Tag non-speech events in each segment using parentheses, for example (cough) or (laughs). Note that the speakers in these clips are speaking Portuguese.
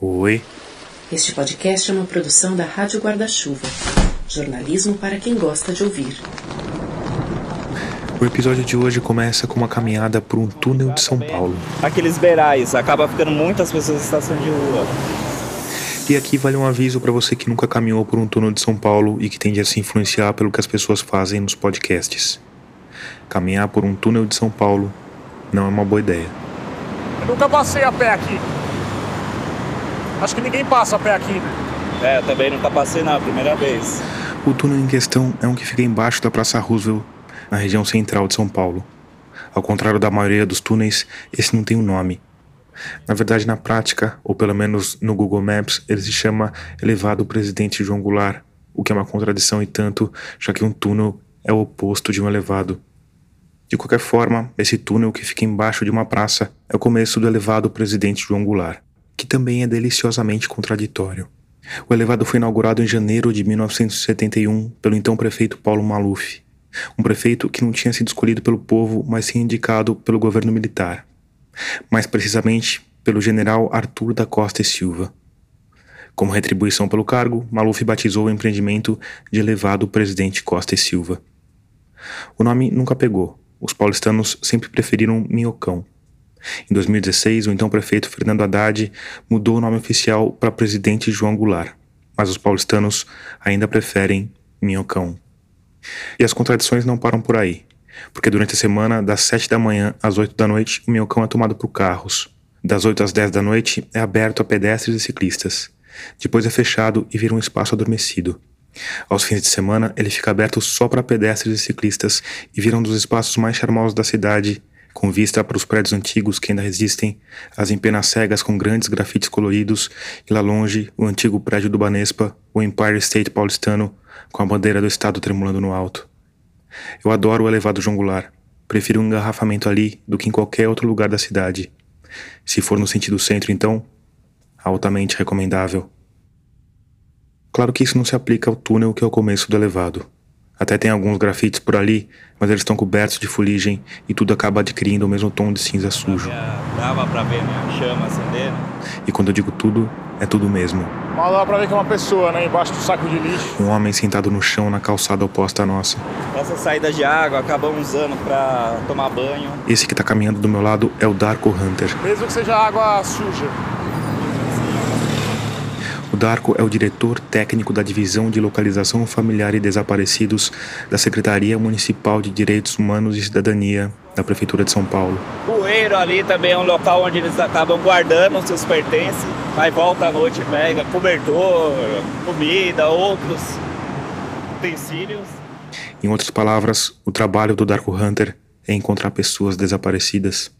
Oi. Este podcast é uma produção da Rádio Guarda-Chuva. Jornalismo para quem gosta de ouvir. O episódio de hoje começa com uma caminhada por um túnel de São Paulo. Aqueles beirais, acaba ficando muitas pessoas em estação de rua. E aqui vale um aviso para você que nunca caminhou por um túnel de São Paulo e que tende a se influenciar pelo que as pessoas fazem nos podcasts. Caminhar por um túnel de São Paulo não é uma boa ideia. Eu nunca passei a pé aqui. Acho que ninguém passa a pé aqui, né? É, eu também nunca passei na primeira vez. O túnel em questão é um que fica embaixo da Praça Roosevelt, na região central de São Paulo. Ao contrário da maioria dos túneis, esse não tem um nome. Na verdade, na prática, ou pelo menos no Google Maps, ele se chama Elevado Presidente João Goulart, o que é uma contradição e tanto, já que um túnel é o oposto de um elevado. De qualquer forma, esse túnel que fica embaixo de uma praça é o começo do elevado Presidente João Goulart, que também é deliciosamente contraditório. O elevado foi inaugurado em janeiro de 1971 pelo então prefeito Paulo Maluf, um prefeito que não tinha sido escolhido pelo povo, mas sim indicado pelo governo militar. Mais precisamente, pelo general Arthur da Costa e Silva. Como retribuição pelo cargo, Maluf batizou o empreendimento de Elevado Presidente Costa e Silva. O nome nunca pegou. Os paulistanos sempre preferiram Minhocão. Em 2016, o então prefeito Fernando Haddad mudou o nome oficial para Presidente João Goulart, mas os paulistanos ainda preferem Minhocão. E as contradições não param por aí, porque durante a semana, das 7 da manhã às 8 da noite, o Minhocão é tomado por carros. Das 8 às 10 da noite, é aberto a pedestres e ciclistas. Depois é fechado e vira um espaço adormecido. Aos fins de semana, ele fica aberto só para pedestres e ciclistas e vira um dos espaços mais charmosos da cidade, com vista para os prédios antigos que ainda resistem, as empenas cegas com grandes grafites coloridos e lá longe o antigo prédio do Banespa, o Empire State paulistano, com a bandeira do estado tremulando no alto. Eu adoro o elevado João Goulart. Prefiro um engarrafamento ali do que em qualquer outro lugar da cidade. Se for no sentido centro, então, altamente recomendável. Claro que isso não se aplica ao túnel que é o começo do elevado. Até tem alguns grafites por ali, mas eles estão cobertos de fuligem e tudo acaba adquirindo o mesmo tom de cinza sujo. Dava pra ver, né? A chama acendendo. E quando eu digo tudo, é tudo mesmo. Mal dá pra ver que é uma pessoa, né? Embaixo do saco de lixo. Um homem sentado no chão na calçada oposta à nossa. Essas saídas de água acabamos usando pra tomar banho. Esse que tá caminhando do meu lado é o Darko Hunter. Mesmo que seja água suja. O Darko é o diretor técnico da Divisão de Localização Familiar e Desaparecidos da Secretaria Municipal de Direitos Humanos e Cidadania da Prefeitura de São Paulo. O Bueiro ali também é um local onde eles acabam guardando os seus pertences. Aí volta à noite, pega cobertor, comida, outros utensílios. Em outras palavras, o trabalho do Darko Hunter é encontrar pessoas desaparecidas.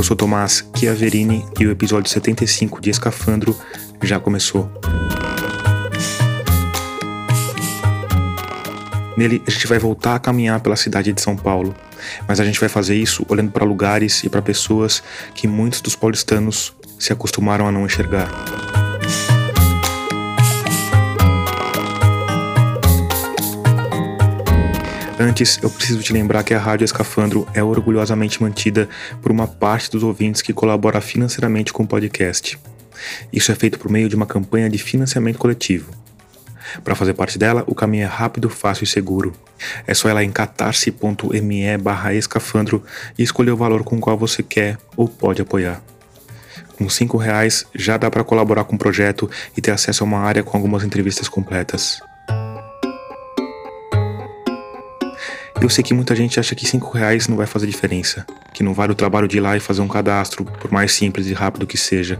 Eu sou Tomás Chiaverini e o episódio 75 de Escafandro já começou. Nele, a gente vai voltar a caminhar pela cidade de São Paulo, mas a gente vai fazer isso olhando para lugares e para pessoas que muitos dos paulistanos se acostumaram a não enxergar. Antes, eu preciso te lembrar que a Rádio Escafandro é orgulhosamente mantida por uma parte dos ouvintes que colabora financeiramente com o podcast. Isso é feito por meio de uma campanha de financiamento coletivo. Para fazer parte dela, o caminho é rápido, fácil e seguro. É só ir lá em catarse.me escafandro e escolher o valor com o qual você quer ou pode apoiar. Com cinco reais já dá para colaborar com o projeto e ter acesso a uma área com algumas entrevistas completas. Eu sei que muita gente acha que cinco reais não vai fazer diferença, que não vale o trabalho de ir lá e fazer um cadastro, por mais simples e rápido que seja.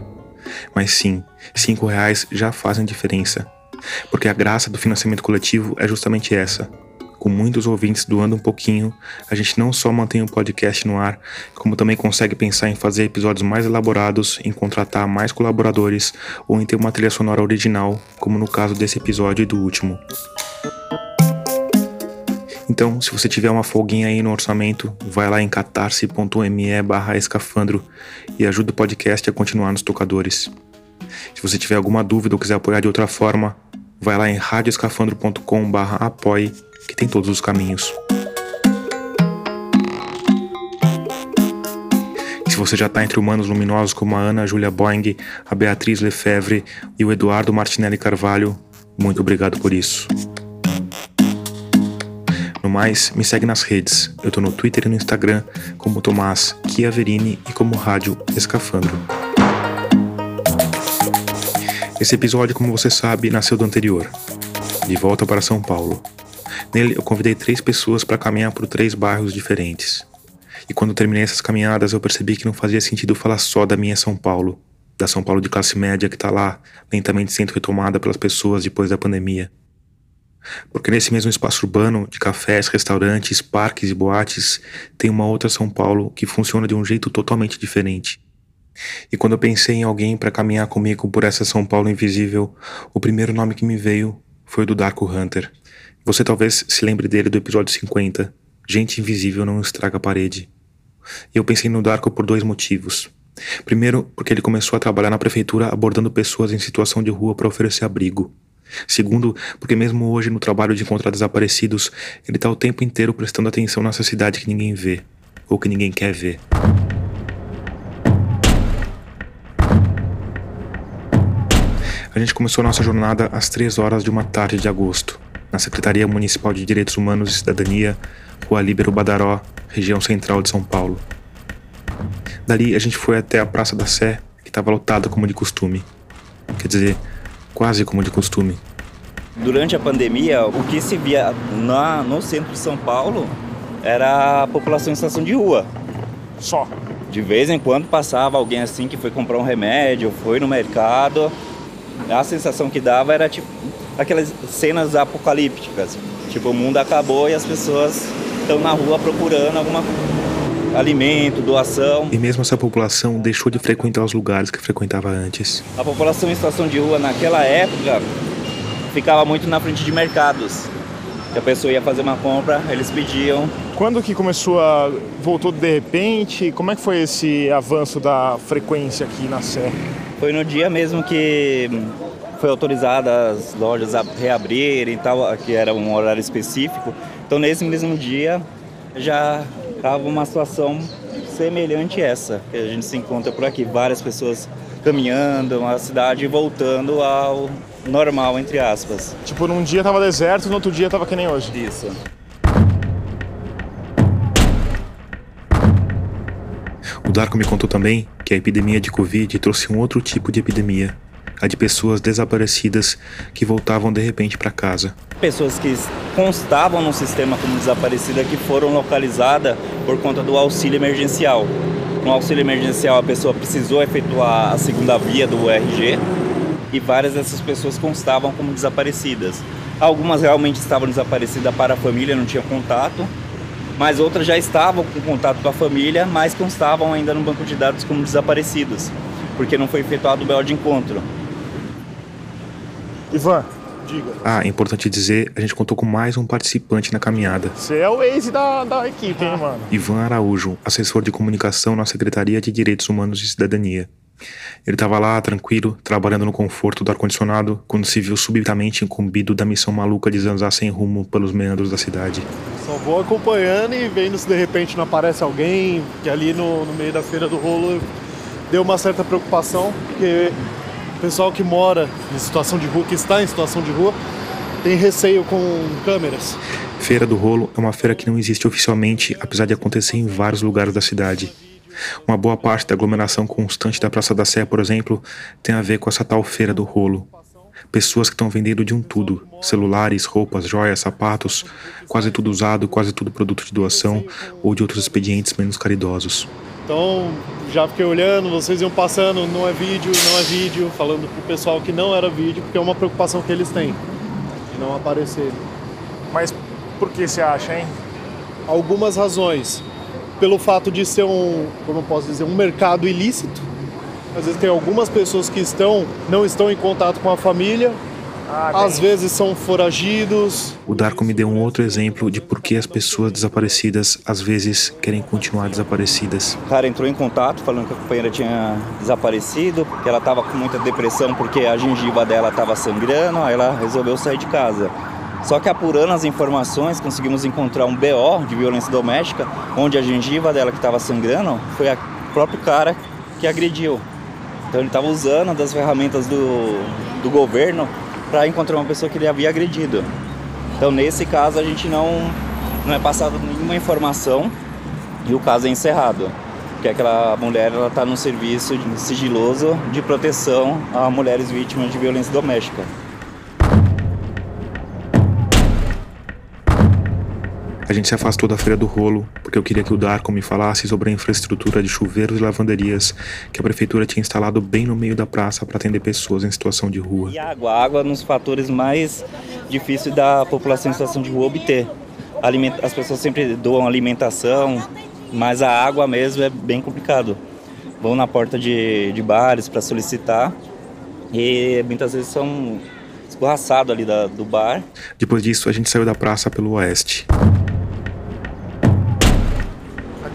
Mas sim, cinco reais já fazem diferença, porque a graça do financiamento coletivo é justamente essa. Com muitos ouvintes doando um pouquinho, a gente não só mantém o podcast no ar, como também consegue pensar em fazer episódios mais elaborados, em contratar mais colaboradores ou em ter uma trilha sonora original, como no caso desse episódio e do último. Então, se você tiver uma folguinha aí no orçamento, vai lá em catarse.me barra escafandro e ajuda o podcast a continuar nos tocadores. Se você tiver alguma dúvida ou quiser apoiar de outra forma, vai lá em radioescafandro.com/apoie, que tem todos os caminhos. se você já está entre humanos luminosos como a Ana Julia Boing, a Beatriz Lefebvre e o Eduardo Martinelli Carvalho, muito obrigado por isso. Mais, me segue nas redes. Eu tô no Twitter e no Instagram como Tomás Chiaverini e como Rádio Escafandro. Esse episódio, como você sabe, nasceu do anterior. De volta para São Paulo. Nele, eu convidei três pessoas para caminhar por três bairros diferentes. E quando terminei essas caminhadas, eu percebi que não fazia sentido falar só da minha São Paulo, da São Paulo de classe média que está lá, lentamente sendo retomada pelas pessoas depois da pandemia. Porque nesse mesmo espaço urbano, de cafés, restaurantes, parques e boates, tem uma outra São Paulo que funciona de um jeito totalmente diferente. E quando eu pensei em alguém para caminhar comigo por essa São Paulo invisível, o primeiro nome que me veio foi o do Darko Hunter. Você talvez se lembre dele do episódio 50. Gente invisível não estraga a parede. E eu pensei no Darko por dois motivos. Primeiro, porque ele começou a trabalhar na prefeitura abordando pessoas em situação de rua para oferecer abrigo. Segundo, porque mesmo hoje no trabalho de encontrar desaparecidos, ele está o tempo inteiro prestando atenção nessa cidade que ninguém vê, ou que ninguém quer ver. A gente começou nossa jornada às três horas de uma tarde de agosto, na Secretaria Municipal de Direitos Humanos e Cidadania, Rua Líbero Badaró, região central de São Paulo. Dali a gente foi até a Praça da Sé, que estava lotada como de costume. Quer dizer, quase como de costume. Durante a pandemia, o que se via na, no centro de São Paulo era a população em situação de rua. Só. De vez em quando passava alguém assim que foi comprar um remédio, foi no mercado. A sensação que dava era tipo aquelas cenas apocalípticas. Tipo, o mundo acabou e as pessoas estão na rua procurando alguma alimento, doação. E mesmo essa população deixou de frequentar os lugares que frequentava antes. A população em situação de rua naquela época ficava muito na frente de mercados. Que a pessoa ia fazer uma compra, eles pediam. Quando que começou a. voltou de repente? Como é que foi esse avanço da frequência aqui na Sé? Foi no dia mesmo que foi autorizada as lojas a reabrirem e tal, que era um horário específico. Então nesse mesmo dia já estava uma situação semelhante a essa que a gente se encontra por aqui, várias pessoas caminhando, a cidade voltando ao normal entre aspas. Tipo, num dia tava deserto, no outro dia tava que nem hoje. Isso. O Darko me contou também que a epidemia de Covid trouxe um outro tipo de epidemia, a de pessoas desaparecidas que voltavam de repente para casa. Pessoas que constavam no sistema como desaparecida que foram localizadas por conta do auxílio emergencial. No auxílio emergencial a pessoa precisou efetuar a segunda via do RG e várias dessas pessoas constavam como desaparecidas. Algumas realmente estavam desaparecidas para a família, não tinham contato, mas outras já estavam com contato com a família, mas constavam ainda no banco de dados como desaparecidos, porque não foi efetuado o BO de encontro. Ivan, diga. Ah, é importante dizer, a gente contou com mais um participante na caminhada. Você é o ex da, da equipe, hein, mano? (laughs) Ivan Araújo, assessor de comunicação na Secretaria de Direitos Humanos e Cidadania. Ele estava lá, tranquilo, trabalhando no conforto do ar-condicionado, quando se viu subitamente incumbido da missão maluca de zanzar sem rumo pelos meandros da cidade. Só vou acompanhando e vendo se de repente não aparece alguém, que ali no, no meio da feira do rolo deu uma certa preocupação, porque pessoal que mora em situação de rua, que está em situação de rua, tem receio com câmeras. Feira do Rolo é uma feira que não existe oficialmente, apesar de acontecer em vários lugares da cidade. Uma boa parte da aglomeração constante da Praça da Sé, por exemplo, tem a ver com essa tal Feira do Rolo. Pessoas que estão vendendo de um tudo: celulares, roupas, joias, sapatos, quase tudo usado, quase tudo produto de doação ou de outros expedientes menos caridosos. Então já fiquei olhando, vocês iam passando, não é vídeo, não é vídeo, falando pro pessoal que não era vídeo, porque é uma preocupação que eles têm, de não aparecer. Mas por que você acha, hein? Algumas razões. Pelo fato de ser um, como eu posso dizer, um mercado ilícito. Às vezes tem algumas pessoas que estão, não estão em contato com a família, Ah, às vezes são foragidos. O Darko me deu um outro exemplo de por que as pessoas desaparecidas às vezes querem continuar desaparecidas. O cara entrou em contato falando que a companheira tinha desaparecido, que ela estava com muita depressão porque a gengiva dela estava sangrando, aí ela resolveu sair de casa. Só que apurando as informações, conseguimos encontrar um BO de violência doméstica, onde a gengiva dela que estava sangrando foi o próprio cara que agrediu. Então ele estava usando das ferramentas do, do governo para encontrar uma pessoa que ele havia agredido. Então nesse caso a gente não, não é passado nenhuma informação e o caso é encerrado. Porque aquela mulher está no serviço sigiloso de proteção a mulheres vítimas de violência doméstica. A gente se afastou da Feira do Rolo porque eu queria que o Darko me falasse sobre a infraestrutura de chuveiros e lavanderias que a prefeitura tinha instalado bem no meio da praça para atender pessoas em situação de rua. E água, água é um dos fatores mais difíceis da população em situação de rua obter. As pessoas sempre doam alimentação, mas a água mesmo é bem complicado. Vão na porta de, de bares para solicitar e muitas vezes são escorraçados ali da, do bar. Depois disso, a gente saiu da praça pelo oeste.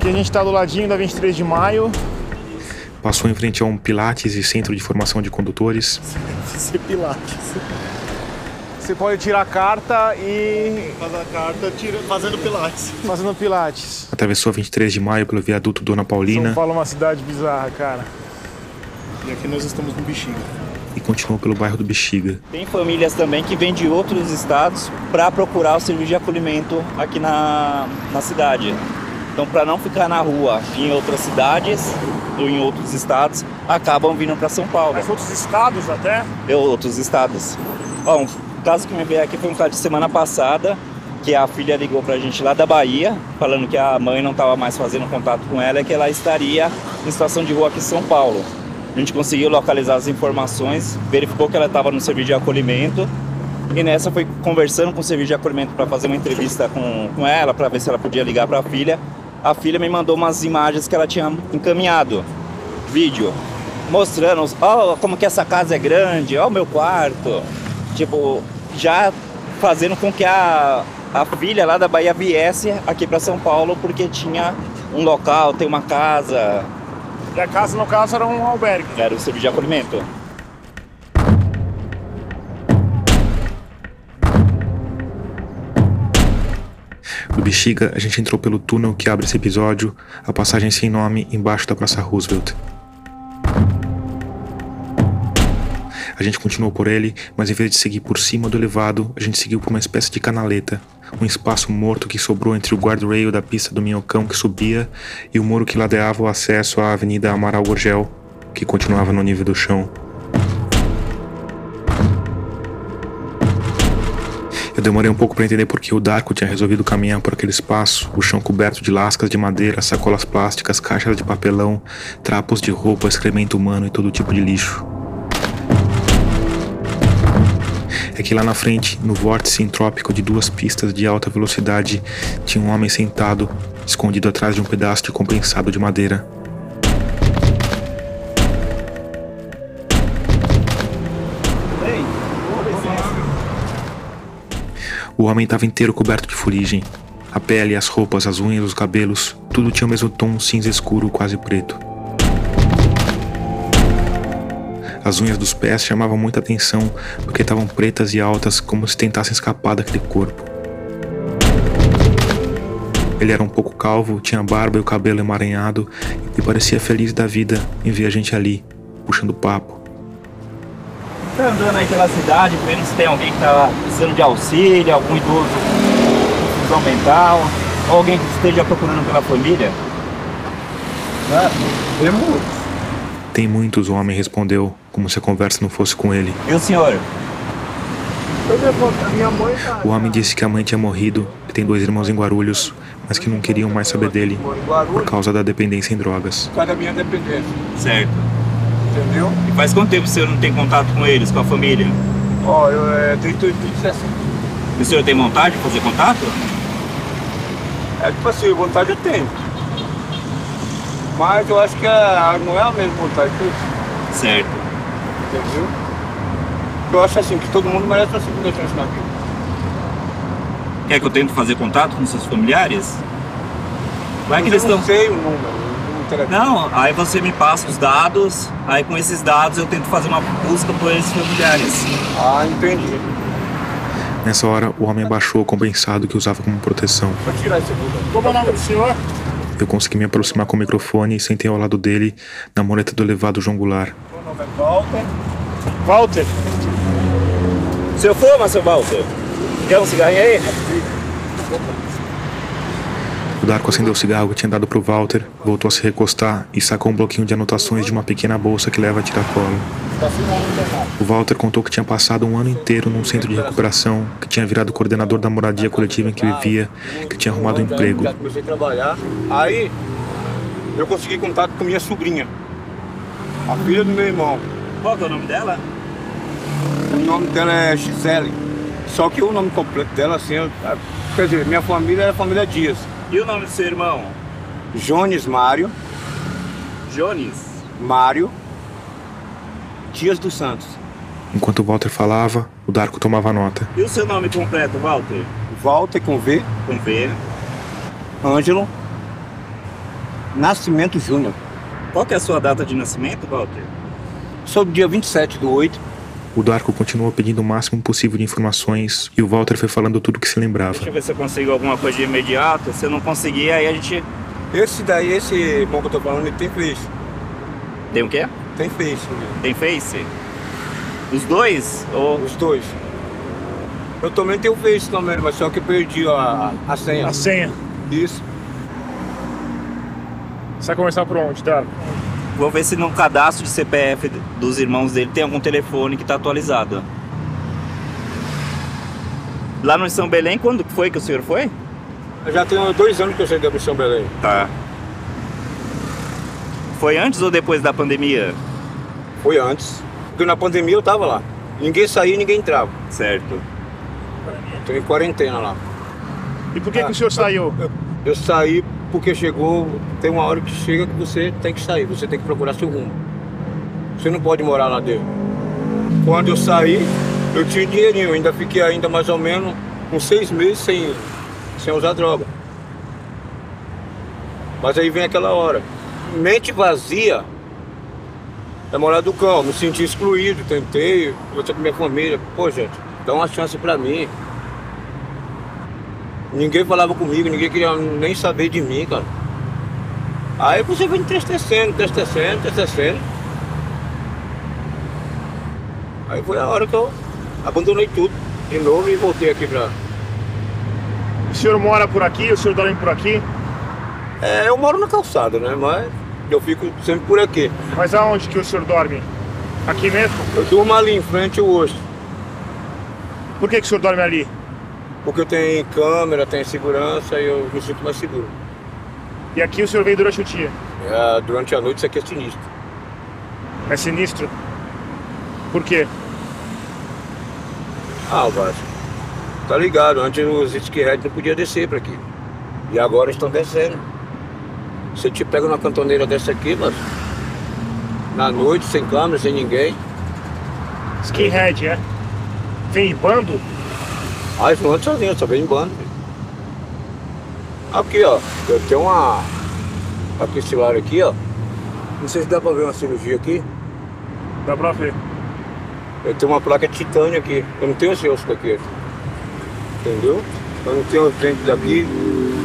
Aqui a gente está do ladinho da 23 de maio. Passou em frente a um Pilates e Centro de Formação de Condutores. Ser Pilates. Você pode tirar a carta e. Faz a carta tira, fazendo Pilates. Fazendo Pilates. Atravessou a 23 de maio pelo viaduto Dona Paulina. São Paulo é uma cidade bizarra, cara. E aqui nós estamos no Bexiga. E continuou pelo bairro do Bexiga. Tem famílias também que vêm de outros estados para procurar o serviço de acolhimento aqui na, na cidade. Então, para não ficar na rua em outras cidades ou em outros estados, acabam vindo para São Paulo. Mas outros estados até? E outros estados. Ó, um caso que me veio aqui foi um caso de semana passada, que a filha ligou para a gente lá da Bahia, falando que a mãe não estava mais fazendo contato com ela e que ela estaria em situação de rua aqui em São Paulo. A gente conseguiu localizar as informações, verificou que ela estava no serviço de acolhimento e nessa foi conversando com o serviço de acolhimento para fazer uma entrevista com, com ela, para ver se ela podia ligar para a filha a filha me mandou umas imagens que ela tinha encaminhado, vídeo, mostrando, ó, oh, como que essa casa é grande, ó, oh, o meu quarto. Tipo, já fazendo com que a, a filha lá da Bahia viesse aqui para São Paulo porque tinha um local, tem uma casa. E a casa, no caso, era um albergue? Era o serviço de acolhimento. Bexiga, a gente entrou pelo túnel que abre esse episódio, a passagem sem nome embaixo da Praça Roosevelt. A gente continuou por ele, mas em vez de seguir por cima do elevado, a gente seguiu por uma espécie de canaleta, um espaço morto que sobrou entre o guardrail da pista do Minhocão que subia e o muro que ladeava o acesso à Avenida Amaral Gorgel, que continuava no nível do chão. Eu demorei um pouco para entender por que o Darko tinha resolvido caminhar por aquele espaço, o chão coberto de lascas de madeira, sacolas plásticas, caixas de papelão, trapos de roupa, excremento humano e todo tipo de lixo. É que lá na frente, no vórtice entrópico de duas pistas de alta velocidade, tinha um homem sentado, escondido atrás de um pedaço de compensado de madeira. O homem estava inteiro coberto de fuligem. A pele, as roupas, as unhas, os cabelos, tudo tinha o mesmo tom cinza escuro, quase preto. As unhas dos pés chamavam muita atenção porque estavam pretas e altas, como se tentassem escapar daquele corpo. Ele era um pouco calvo, tinha barba e o cabelo emaranhado e parecia feliz da vida em ver a gente ali, puxando papo tá andando aí pela cidade, vendo se tem alguém que tá precisando de auxílio, algum idoso com confusão mental, ou alguém que esteja procurando pela família? Ah, tem muitos. Tem muitos, o homem respondeu, como se a conversa não fosse com ele. E o senhor? Tá o homem disse que a mãe tinha morrido, que tem dois irmãos em Guarulhos, mas que não queriam mais saber dele por causa da dependência em drogas. Por causa da minha dependência. Certo entendeu? E faz quanto tempo o senhor não tem contato com eles, com a família? Ó, eu é 38 de 60. E o senhor tem vontade de fazer contato? É tipo assim, vontade eu tenho. Mas eu acho que a, não é a mesma vontade que eu Certo. Entendeu? eu acho assim, que todo mundo merece uma segunda chance na vida. Quer que eu tente fazer contato com seus familiares? Vai que eles eu não estão. sei o número. Não interessa. Não, aí você me passa os dados, aí com esses dados eu tento fazer uma busca por esses familiares. Ah, entendi. Nessa hora, o homem abaixou o compensado que usava como proteção. Vou tirar esse. Como é o nome do senhor? Eu consegui me aproximar com o microfone e sentei ao lado dele, na moleta do elevado João Goulart. Meu nome é Walter. Walter. Seu fuma, seu Walter? Quer um cigarrinho aí? O Darko acendeu o cigarro que tinha dado pro Walter, voltou a se recostar e sacou um bloquinho de anotações de uma pequena bolsa que leva a tiracolo. O Walter contou que tinha passado um ano inteiro num centro de recuperação, que tinha virado coordenador da moradia coletiva em que vivia, que tinha arrumado um emprego. Já comecei a trabalhar. Aí eu consegui contato com minha sobrinha, a filha do meu irmão. Qual que é o nome dela? O nome dela é Gisele. Só que o nome completo dela, assim, eu- quer dizer, minha família é a família Dias. E o nome do seu irmão? Jones Mário, Jones. Mário Dias dos Santos. Enquanto o Walter falava, o Darko tomava nota. E o seu nome completo, Walter? Walter com V, Com V. Ângelo Nascimento Júnior. Qual que é a sua data de nascimento, Walter? Sou do dia 27 do 8. O Darko continuou pedindo o máximo possível de informações e o Walter foi falando tudo que se lembrava. Deixa eu ver se eu consigo alguma coisa de imediato. Se eu não conseguir, aí a gente. Esse daí, esse irmão que eu tô falando, ele tem Face. Tem o quê? Tem Face, Tem Face? Os dois? Ou. os dois. Eu também tenho Face também, mas só que perdi a, a senha. A senha. Isso. Você vai começar por onde, Darko? Vou ver se no cadastro de CPF dos irmãos dele tem algum telefone que tá atualizado. Lá no São Belém, quando foi que o senhor foi? Eu já tenho dois anos que eu saí da Missão Belém. Tá. Foi antes ou depois da pandemia? Foi antes. Porque na pandemia eu tava lá. Ninguém saía, ninguém entrava. Certo. Tô em quarentena lá. E por que, que o senhor saiu? Eu saí porque chegou, tem uma hora que chega que você tem que sair, você tem que procurar seu rumo. Você não pode morar lá dentro. Quando eu saí, eu tinha dinheirinho, ainda fiquei ainda mais ou menos uns seis meses sem, sem usar droga. Mas aí vem aquela hora. Mente vazia é morar do cão, me senti excluído, tentei, conversar com minha família. Pô, gente, dá uma chance pra mim. Ninguém falava comigo, ninguém queria nem saber de mim, cara. Aí você vai entristecendo, entristecendo, entristecendo. Aí foi a hora que eu abandonei tudo de novo e voltei aqui pra. O senhor mora por aqui? O senhor dorme por aqui? É, eu moro na calçada, né? Mas eu fico sempre por aqui. Mas aonde que o senhor dorme? Aqui mesmo? Eu durmo ali em frente ao osso. Por que, que o senhor dorme ali? Porque eu tenho câmera, tenho segurança e eu me sinto mais seguro. E aqui o senhor vem durante o dia? É, durante a noite isso aqui é sinistro. É sinistro? Por quê? Ah, Vasco. Tá ligado, antes os skinheads não podiam descer pra aqui. E agora estão descendo. Você te pega numa cantoneira dessa aqui, mas na noite, sem câmera, sem ninguém. Skinhead, é? Vem em bando? Aí não ando sozinho, só vem em bando. Aqui, ó. Eu tenho uma. Aqui esse lado aqui, ó. Não sei se dá pra ver uma cirurgia aqui. Dá pra ver. Eu tenho uma placa de titânio aqui. Eu não tenho esse osso daqui. Entendeu? Eu não tenho os dentes daqui.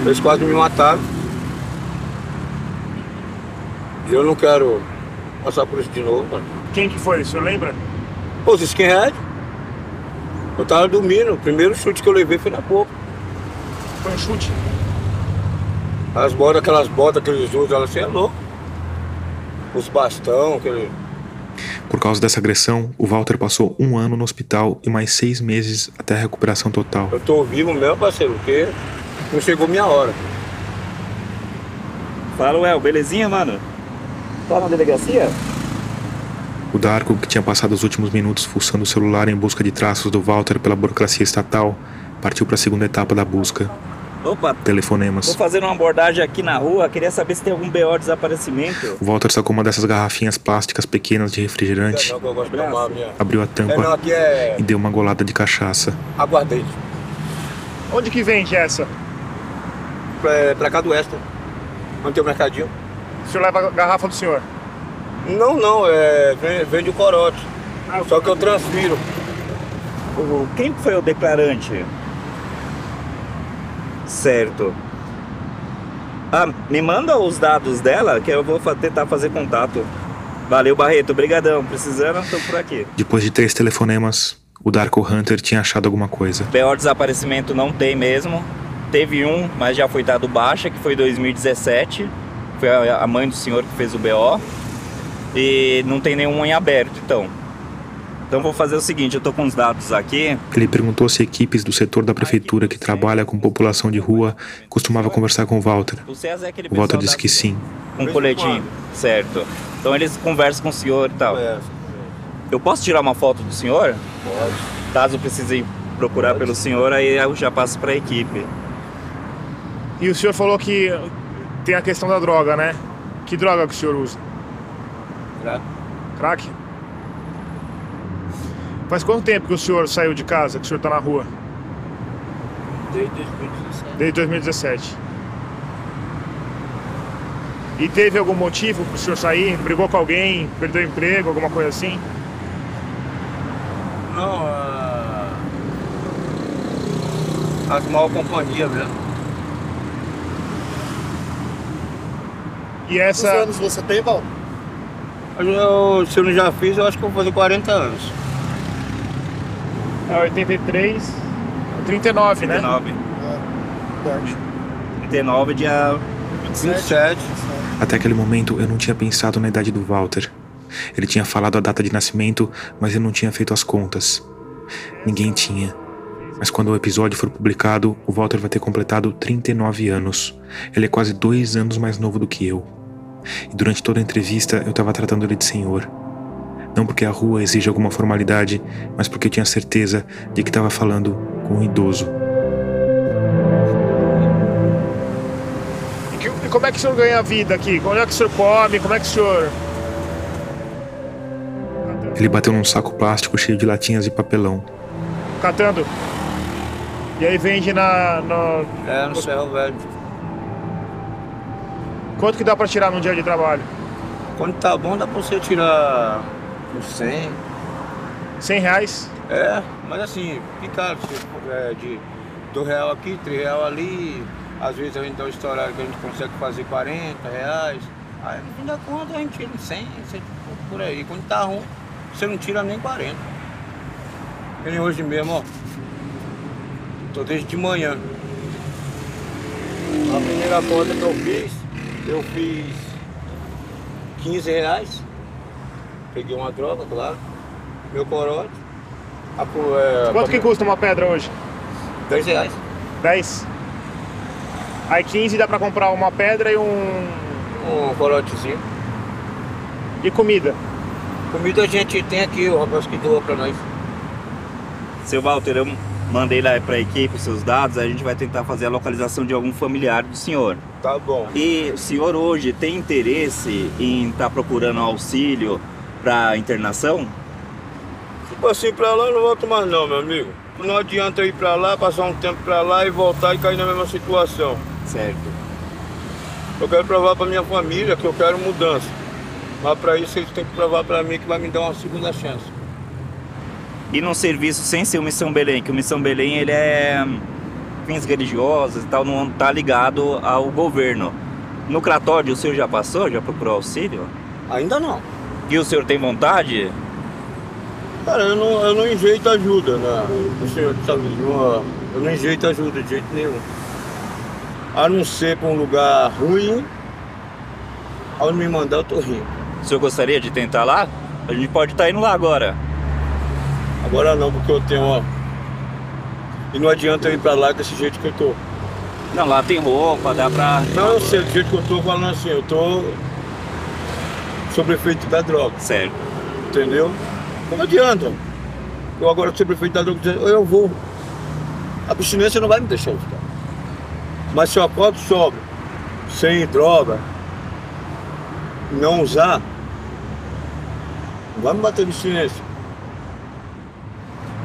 Eles quase me mataram. E eu não quero passar por isso de novo, mano. Quem que foi? O senhor lembra? Os skinhead. Eu tava dormindo. O primeiro chute que eu levei foi na boca. Foi um chute. As botas, aquelas botas que eles usam, elas assim, é louco. Os bastão, aquele. Por causa dessa agressão, o Walter passou um ano no hospital e mais seis meses até a recuperação total. Eu tô vivo mesmo, parceiro, porque não chegou minha hora. Fala, Well, belezinha, mano? Tá na delegacia? O Darko, que tinha passado os últimos minutos fuçando o celular em busca de traços do Walter pela burocracia estatal, partiu para a segunda etapa da busca. Opa, telefonemas. Vou fazer uma abordagem aqui na rua, queria saber se tem algum BO de desaparecimento. O Walter sacou uma dessas garrafinhas plásticas pequenas de refrigerante, Não, gosto de a abriu a É, não, tampa é e deu uma golada de cachaça. aguardente. Onde que vende essa? Pra, pra cá do Oeste. Onde tem o mercadinho. O senhor leva a garrafa do senhor? Não, não, é. Vende, o corote. Só que eu transfiro. O- Quem foi o declarante? Certo. Ah, me manda os dados dela que eu vou fa- tentar fazer contato. Valeu, Barreto. Obrigadão. Precisando, tô por aqui. Depois de três telefonemas, o Darko Hunter tinha achado alguma coisa. BO desaparecimento não tem mesmo. Teve um, mas já foi dado baixa, que foi em 2017. Foi a a mãe do senhor que fez o BO. E não tem nenhum em aberto, então. Então vou fazer o seguinte, eu tô com os dados aqui. Ele perguntou se equipes do setor da prefeitura que trabalha com população de rua costumava conversar com o Walter. O César é aquele O Walter disse que sim. Um coletinho, certo. Então eles conversam com o senhor e tal. É, Eu posso tirar uma foto do senhor? pode. Caso precise procurar pelo senhor, aí eu já passo para a equipe. E o senhor falou que tem a questão da droga, né? Que droga que o senhor usa? Crack. Crack? Faz quanto tempo que o senhor saiu de casa, que o senhor tá na rua? Desde 2017. Desde 2017. E teve algum motivo pro senhor sair? Brigou com alguém? Perdeu emprego? Alguma coisa assim? Não, ah, as mal companhia mesmo. E Quantos essa. anos você tem, Val? Eu, se eu não já fiz, eu acho que eu vou fazer 40 anos. É 83. 39, né? 39. Perto. 39, dia 27. Até aquele momento eu não tinha pensado na idade do Walter. Ele tinha falado a data de nascimento, mas eu não tinha feito as contas. Ninguém tinha. Mas quando o episódio for publicado, o Walter vai ter completado 39 anos. Ele é quase dois anos mais novo do que eu. E durante toda a entrevista eu estava tratando ele de senhor. Não porque a rua exige alguma formalidade, mas porque eu tinha certeza de que estava falando com um idoso. E, que- e como é que o senhor ganha a vida aqui? Como é que o senhor come? Como é que o senhor. Ele bateu num saco plástico cheio de latinhas de papelão. Catando? E aí vende na. no- É, no ferro velho. Quanto que dá pra tirar num dia de trabalho? Quando tá bom, dá pra você tirar uns 100. 100 reais? É, mas assim, fica é, de 2 real aqui, 3 real ali. Às vezes a gente dá um estourado que a gente consegue fazer 40 reais. Aí no fim da conta a gente tira uns 100, 100 e pouco por aí. Quando tá ruim, você não tira nem 40. Que nem hoje mesmo, ó. Tô desde de manhã. A primeira conta que eu fiz, eu fiz 15 reais. Peguei uma droga, claro. Meu corote. A, é, Quanto que custa uma pedra hoje? 10 reais. 10? Aí 15 dá pra comprar uma pedra e um. Um corotezinho. E comida. Comida a gente tem aqui, o rapaz que doa pra nós. Seu Walter, eu mandei lá para a equipe os seus dados, a gente vai tentar fazer a localização de algum familiar do senhor. Tá bom. E o senhor hoje tem interesse em estar procurando auxílio para internação? Tipo assim, pra lá eu não volto mais não, meu amigo. Não adianta eu ir pra lá, passar um tempo pra lá e voltar e cair na mesma situação. Certo. Eu quero provar pra minha família que eu quero mudança. Mas pra isso eles têm que provar pra mim que vai me dar uma segunda chance. E num serviço sem ser o Missão Belém, que o Missão Belém ele é fins religiosos e tal, não tá ligado ao governo. No Cratódio o senhor já passou? Já procurou auxílio? Ainda não. E o senhor tem vontade? Cara, eu não, eu não enjeito ajuda, né? O senhor sabe, não, eu não enjeito ajuda de jeito nenhum. A não ser pra um lugar ruim, ao me mandar eu tô rindo. O senhor gostaria de tentar lá? A gente pode estar indo lá agora. Agora não, porque eu tenho, ó. E não adianta eu ir pra lá desse jeito que eu tô. Não, lá tem roupa, dá pra. Não, eu sei, do jeito que eu tô falando assim, eu tô sobre efeito da droga, Certo. entendeu? Não adianta. Eu agora sobre efeito da droga, eu vou. A abstinência não vai me deixar eu ficar. Mas se o acordo sobe sem droga, não usar, não vai me bater no silêncio.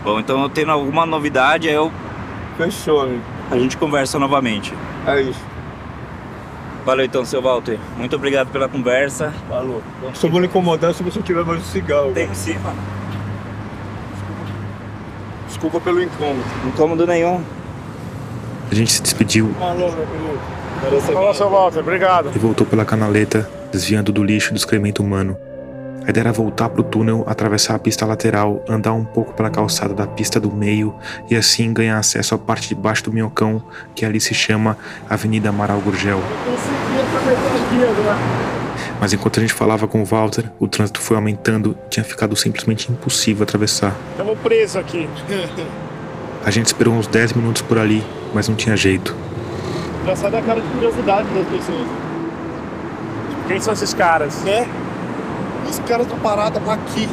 Bom, então eu tendo alguma novidade, aí eu, Fechou, amigo. a gente conversa novamente. É isso. Valeu então, seu Walter. Muito obrigado pela conversa. Falou. Só vou lhe incomodar se você tiver mais um cigarro. Tem sim, mano. Desculpa pelo incômodo. Incômodo nenhum. A gente se despediu Falou, meu querido. Falou, seu Walter. Obrigado. e voltou pela canaleta, desviando do lixo e do excremento humano. A ideia era voltar pro túnel, atravessar a pista lateral, andar um pouco pela calçada da pista do meio e assim ganhar acesso à parte de baixo do minhocão, que ali se chama Avenida Amaral Gurgel. Mas enquanto a gente falava com o Walter, o trânsito foi aumentando e tinha ficado simplesmente impossível atravessar. Estamos presos aqui. A gente esperou uns 10 minutos por ali, mas não tinha jeito. Engraçado é a cara de curiosidade das pessoas. Quem são esses caras? É? Os caras estão parados aqui.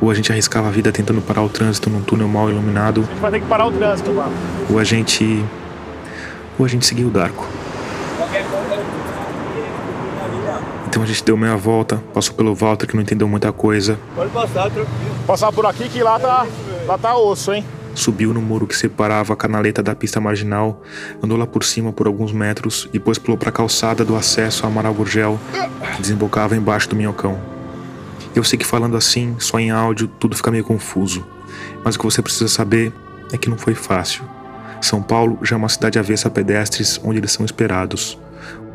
Ou a gente arriscava a vida tentando parar o trânsito num túnel mal iluminado, A gente vai ter que parar o trânsito, mano. ou a gente. ou a gente seguiu o Darko. Então a gente deu meia volta, passou pelo Walter que não entendeu muita coisa, Pode passar, tranquilo. Passar por aqui que lá tá, lá tá osso, hein? Subiu no muro que separava a canaleta da pista marginal, andou lá por cima por alguns metros e depois pulou para a calçada do acesso a Amaral que desembocava embaixo do minhocão. Eu sei que falando assim, só em áudio, tudo fica meio confuso, mas o que você precisa saber é que não foi fácil. São Paulo já é uma cidade avessa a pedestres onde eles são esperados.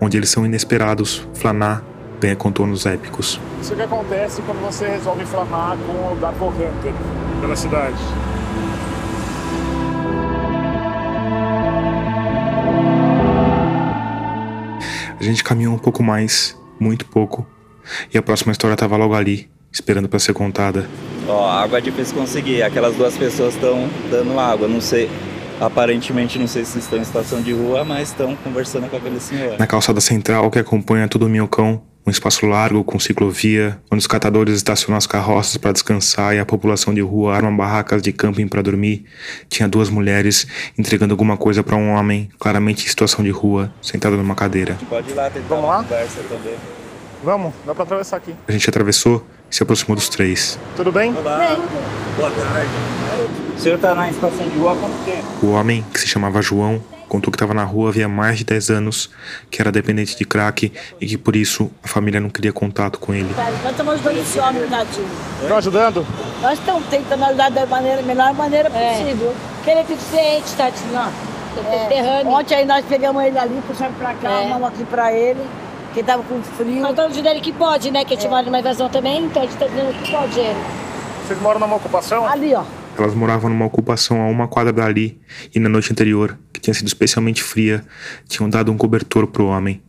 Onde eles são inesperados, flanar ganha contornos épicos. Isso que acontece quando você resolve flamar com o Dark Hunter pela cidade. A gente caminhou um pouco mais, muito pouco, e a próxima história estava logo ali, esperando para ser contada. Ó, água é difícil conseguir. Aquelas duas pessoas estão dando água. Não sei. Aparentemente, não sei se estão em estação de rua, mas estão conversando com aquele senhor. Na calçada central que acompanha todo o Minhocão, um espaço largo com ciclovia, onde os catadores estacionam as carroças para descansar e a população de rua arma barracas de camping para dormir, tinha duas mulheres entregando alguma coisa para um homem, claramente em situação de rua, sentado numa cadeira. Pode ir lá tentar Vamos lá? conversa também. Vamos, dá pra atravessar aqui. A gente atravessou e se aproximou dos três. Tudo bem? Olá. Boa tarde. O senhor está na estação de rua há quanto tempo? O homem, que se chamava João, contou que estava na rua havia mais de 10 anos, que era dependente de crack e que por isso a família não queria contato com ele. Nós estamos ajudando esse homem, tadinho. Estão ajudando? Nós estamos tentando ajudar da maneira, melhor maneira possível. Que ele é deficiente, tadinho. É. Ontem aí nós pegamos ele ali, puxamos pra cá, arrumamos aqui pra ele, que tava com frio. Nós estamos ajudando ele que pode, né? Que a gente mora numa invasão também, então a gente tá dizendo que pode ele. Vocês moram numa ocupação? Ali, ó. Elas moravam numa ocupação a uma quadra dali e na noite anterior, que tinha sido especialmente fria, tinham dado um cobertor pro homem.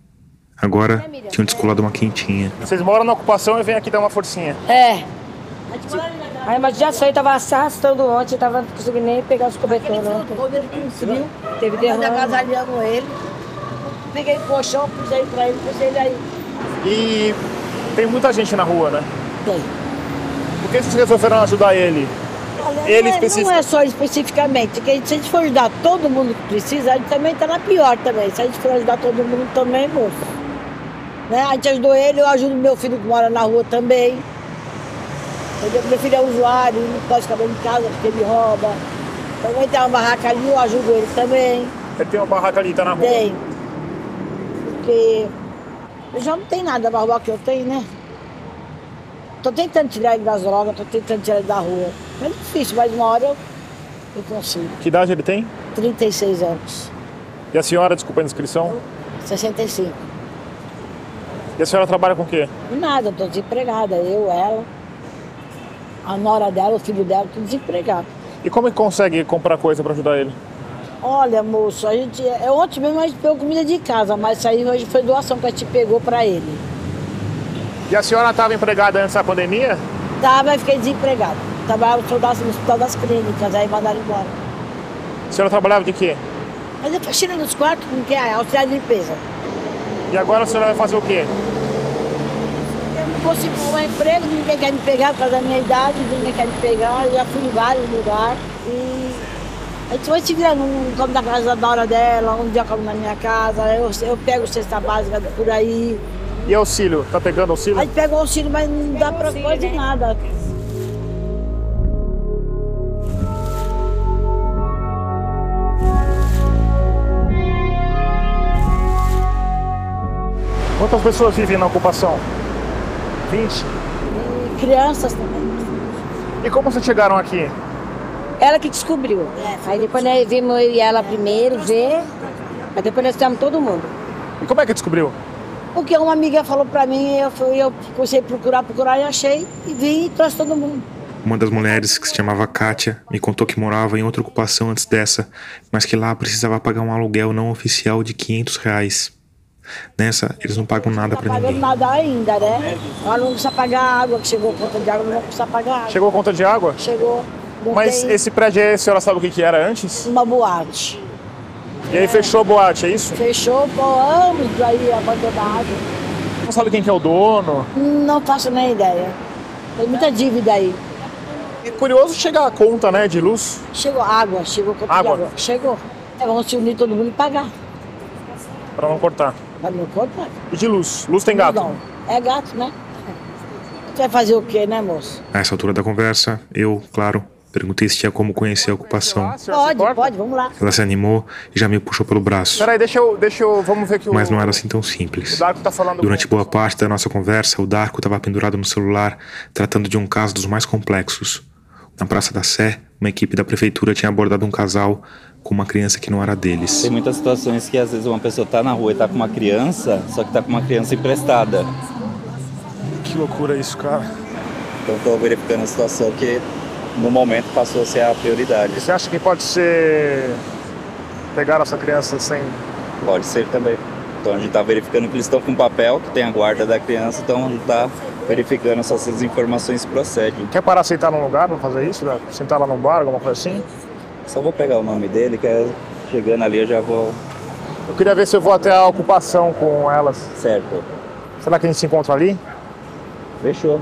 Agora tinham descolado uma quentinha. Vocês moram na ocupação e vem aqui dar uma forcinha. É. Aí, mas já saiu, tava se arrastando ontem, tava não conseguindo nem pegar os cobertores ontem. Com frio, teve derrame. agasalhando ele. Peguei o colchão, pusei pra ele, pusei ele aí. E tem muita gente na rua, né? Tem. Por que vocês resolveram ajudar ele? Ele não, é, especific- não é só especificamente, porque se a gente for ajudar todo mundo que precisa, a gente também tá na pior também. Se a gente for ajudar todo mundo também, moço. Né? A gente ajudou ele, eu ajudo meu filho que mora na rua também. Entendeu? Meu filho é usuário, não pode ficar de casa porque ele rouba. Também tem uma barraca ali, eu ajudo ele também. Ele tem uma barraca ali, tá na rua. Tem. Porque eu já não tem nada pra roubar que eu tenho, né? Tô tentando tirar ele das drogas, tô tentando tirar ele da rua. É difícil, mas uma hora eu, eu consigo. Que idade ele tem? 36 anos. E a senhora, desculpa a inscrição. 65. E a senhora trabalha com o quê? Nada, tô desempregada. Eu, ela, a nora dela, o filho dela, tudo desempregado. E como que consegue comprar coisa pra ajudar ele? Olha, moço, a gente. É, ontem mesmo a gente pegou comida de casa, mas isso aí hoje foi doação que a gente pegou pra ele. E a senhora estava empregada antes da pandemia? Tava e fiquei desempregada. Trabalhava no hospital das clínicas, aí mandaram embora. A senhora trabalhava de quê? Mas eu faxina nos quartos, com que é auxiliar de limpeza. E agora a senhora vai fazer o quê? Eu não consigo um emprego, ninguém quer me pegar por causa da minha idade, ninguém quer me pegar. Eu já fui em vários lugares e A gente vai se virando, um come na casa da hora dela, um dia come na minha casa, eu, eu pego cesta básica por aí. E auxílio? Tá pegando auxílio? A gente pega o auxílio, mas não dá pra quase nada. Quantas pessoas vivem na ocupação? 20? E crianças também. E como vocês chegaram aqui? Ela que descobriu. Aí depois nós vimos eu e ela primeiro ver, aí depois nós fizemos todo mundo. E como é que descobriu? Porque uma amiga falou pra mim, eu, fui, eu comecei a procurar, procurar e achei, e vim e trouxe todo mundo. Uma das mulheres, que se chamava Kátia, me contou que morava em outra ocupação antes dessa, mas que lá precisava pagar um aluguel não oficial de 500 reais. Nessa, eles não pagam nada Não pra tá pagando ninguém. nada ainda, né? Ela não precisa pagar água, que chegou a conta de água, não vai precisar pagar água. Chegou a conta de água? Chegou. Não Mas tem esse prédio aí, a senhora sabe o que, que era antes? uma boate. E aí fechou a boate, é isso? Fechou por anos aí abandonado. Não sabe quem que é o dono? Não faço nem ideia. Tem muita dívida aí. E curioso chegar a conta, né, de luz. Chegou água, chegou conta Água? de água. Chegou. É, vamos se unir todo mundo e pagar. Pra não cortar. Mas não conta. E de luz? Luz tem gato? Não. É gato, né? Você vai fazer o quê, né, moço? A essa altura da conversa, eu, claro, perguntei se tinha como conhecer a ocupação. Pode, pode, vamos lá. Ela se animou e já me puxou pelo braço. Peraí, deixa eu, deixa eu, vamos ver que o... Mas não era assim tão O simples. Darko tá falando... Durante boa parte da nossa conversa, o Darko estava pendurado no celular, tratando de um caso dos mais complexos. Na Praça da Sé, uma equipe da prefeitura tinha abordado um casal com uma criança que não era deles. Tem muitas situações que às vezes uma pessoa tá na rua e tá com uma criança, só que tá com uma criança emprestada. Que loucura isso, cara. Então estou verificando a situação que no momento passou a ser a prioridade. Você acha que pode ser... Pegar essa criança sem... Pode ser também. Então a gente está verificando que eles estão com papel, que tem a guarda da criança, então a gente está verificando se essas informações procedem. Quer parar sentar num lugar pra fazer isso? né? Sentar lá num bar, alguma coisa assim? Só vou pegar o nome dele, que é chegando ali eu já vou. Eu queria ver se eu vou até a ocupação com elas. Certo. Será que a gente se encontra ali? Fechou.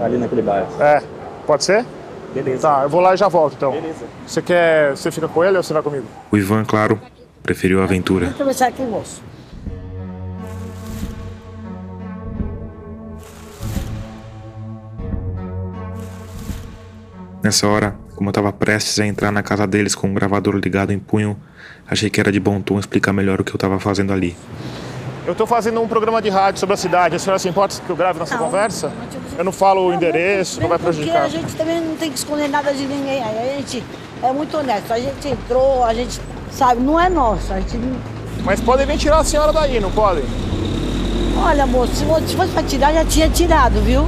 Ali naquele bairro. É. Pode ser? Beleza. Tá, eu vou lá e já volto então. Beleza. Você quer. Você fica com ele ou você vai comigo? O Ivan, claro, preferiu a aventura. Vamos conversar aqui, moço. Nessa hora, como eu estava prestes a entrar na casa deles com um gravador ligado em punho, achei que era de bom tom explicar melhor o que eu estava fazendo ali. Eu tô fazendo um programa de rádio sobre a cidade. A senhora se importa que eu grave nossa Não. conversa? Eu não falo o endereço, não vai Porque prejudicar. a gente também não tem que esconder nada de ninguém. Aí a gente é muito honesto. A gente entrou, a gente sabe, não é nosso. A gente não... Mas podem vir tirar a senhora daí, não podem? Olha, moço, se fosse- se fosse pra tirar, já tinha tirado, viu?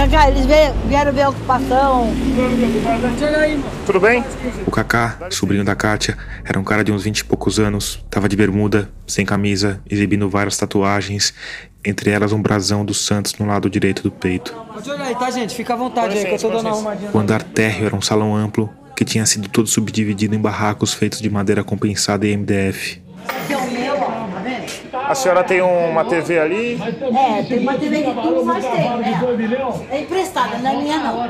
Cacá, eles vieram ver a ocupação. Tudo bem? O Kaká, sobrinho da Kátia, era um cara de uns vinte e poucos anos, tava de bermuda, sem camisa, exibindo várias tatuagens, entre elas um brasão dos Santos no lado direito do peito. Pode olhar aí, tá, gente? Fica à vontade aí, que eu tô dando arrumadinha. O andar térreo era um salão amplo que tinha sido todo subdividido em barracos feitos de madeira compensada e MDF. Esse é o meu, ó, tá vendo? A senhora tem uma TV ali. É, tem uma TV que tudo mais tem, né? É emprestada, não é minha não.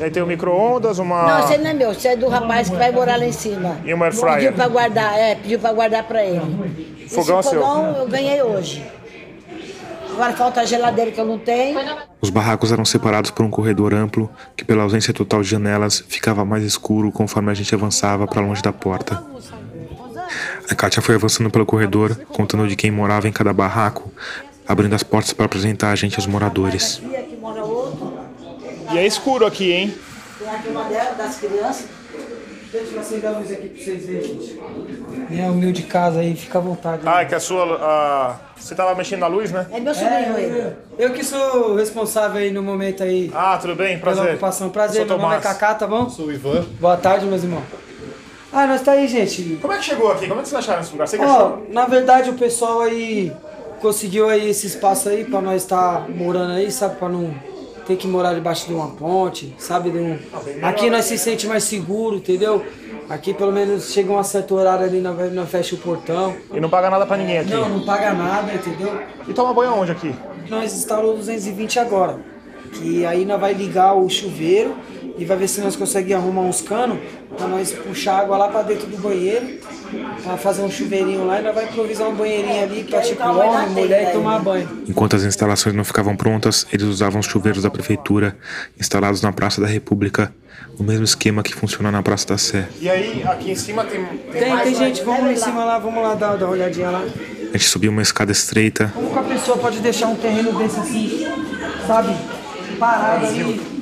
Aí tem um micro-ondas, uma. Não, esse não é meu, esse é do rapaz que vai morar lá em cima. E uma air fryer? Pediu pra guardar, é, pediu pra guardar pra ele. Fogão é esse seu? fogão eu ganhei hoje. Agora falta a geladeira que eu não tenho. Os barracos eram separados por um corredor amplo que, pela ausência total de janelas, ficava mais escuro conforme a gente avançava para longe da porta. A Kátia foi avançando pelo corredor, contando de quem morava em cada barraco, abrindo as portas para apresentar a gente aos moradores. E é escuro aqui, hein? Tem aqui uma dela, das crianças. Deixa eu acender a luz aqui pra vocês verem, gente. É humilde casa aí, fica à vontade. Ah, é que a sua. a- Você tava mexendo na luz, né? É meu sobrinho ele. Eu que sou o responsável aí no momento aí Ah, tudo bem? pela Prazer. ocupação. Eu Prazer, meu nome é. Kaká, tá bom? Sou o Ivan. Boa tarde, meus irmãos. Ah, nós tá aí, gente. Como é que chegou aqui? Como é que vocês acharam esse lugar? Você que Ó, achou? na verdade o pessoal aí conseguiu aí esse espaço aí pra nós estar morando aí, sabe? Pra não ter que morar debaixo de uma ponte, sabe? De um... Aqui nós se sente mais seguro, entendeu? Aqui pelo menos chega um certo horário ali, nós, nós fecha o portão. E não paga nada pra ninguém aqui. Não, não paga nada, entendeu? E toma banho onde aqui? Nós instalamos 220 agora. Que aí nós vai ligar o chuveiro e vai ver se nós conseguimos arrumar uns canos pra nós puxar água lá pra dentro do banheiro, pra fazer um chuveirinho lá e nós vai improvisar um banheirinho ali pra tipo homem, mulher e tomar banho. Enquanto as instalações não ficavam prontas, eles usavam os chuveiros da prefeitura, instalados na Praça da República, no mesmo esquema que funciona na Praça da Sé. E aí, aqui em cima tem. Tem, tem gente, vamos lá em cima lá, vamos lá dar, dar uma olhadinha lá. A gente subiu uma escada estreita, Como que a pessoa pode deixar um terreno desse assim, sabe, parado ali,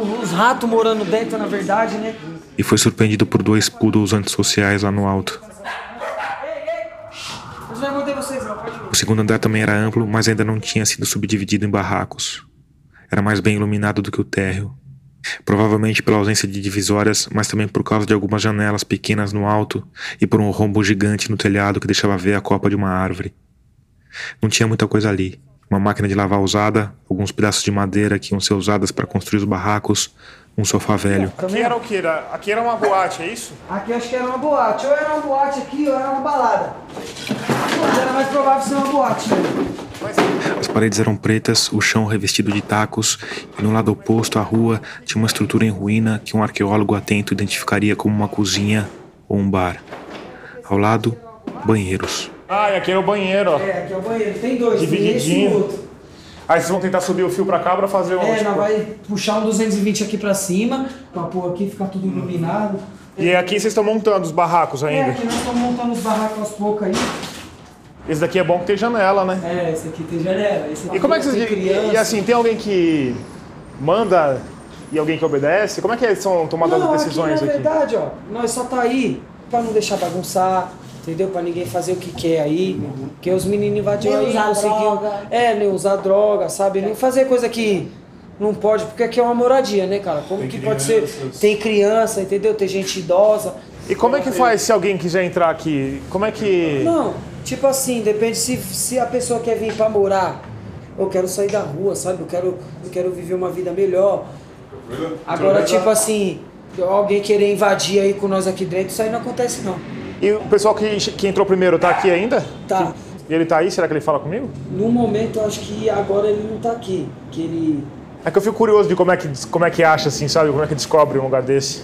os ratos morando dentro, na verdade, né? e foi surpreendido por dois poodles antissociais lá no alto. O segundo andar também era amplo, mas ainda não tinha sido subdividido em barracos. Era mais bem iluminado do que o térreo. Provavelmente pela ausência de divisórias, mas também por causa de algumas janelas pequenas no alto e por um rombo gigante no telhado que deixava ver a copa de uma árvore. Não tinha muita coisa ali. Uma máquina de lavar usada, alguns pedaços de madeira que iam ser usadas para construir os barracos, um sofá velho. Aqui era o que? Era, aqui era uma boate, é isso? Aqui acho que era uma boate, ou era uma boate aqui, ou era uma balada. Mas era mais provável ser uma boate, né? As paredes eram pretas, o chão revestido de tacos, e no lado oposto à rua tinha uma estrutura em ruína que um arqueólogo atento identificaria como uma cozinha ou um bar. Ao lado, banheiros. Ah, e aqui era o banheiro, ó. É, aqui é o banheiro, tem dois, tem esse e Divididinho. o outro. Aí vocês vão tentar subir o fio pra cá pra fazer um. É, tipo- vai puxar um 220 aqui pra cima, pra pôr aqui, ficar tudo iluminado. E aqui vocês estão montando os barracos É, ainda. aqui nós estamos montando os barracos aos poucos aí. Esse daqui é bom que tem janela, né? É, esse aqui tem janela. Esse aqui E como é que tem vocês. E, criança. e assim, tem alguém que manda e alguém que obedece? Como é que são tomadas as decisões aqui, na aqui? verdade, ó, nós só tá aí pra não deixar bagunçar, entendeu? Pra ninguém fazer o que quer aí. Porque os meninos invadiram Nem aí, usar conseguiam. droga. É, nem usar droga, sabe? Nem fazer coisa que não pode, porque aqui é uma moradia, né, cara? Como que pode ser? Tem criança, entendeu? Tem gente idosa. E como é que faz se alguém quiser entrar aqui? Como é que. Não, tipo assim, depende se, se a pessoa quer vir pra morar. Eu quero sair da rua, sabe? Eu quero, eu quero viver uma vida melhor. Agora, tipo assim, alguém querer invadir aí com nós aqui dentro, isso aí não acontece não. E o pessoal que, que entrou primeiro tá aqui ainda? Tá. E ele tá aí? Será que ele fala comigo? No momento, eu acho que agora ele não tá aqui. Que ele. É que eu fico curioso de como é que, como é que acha, assim, sabe? Como é que descobre um lugar desse.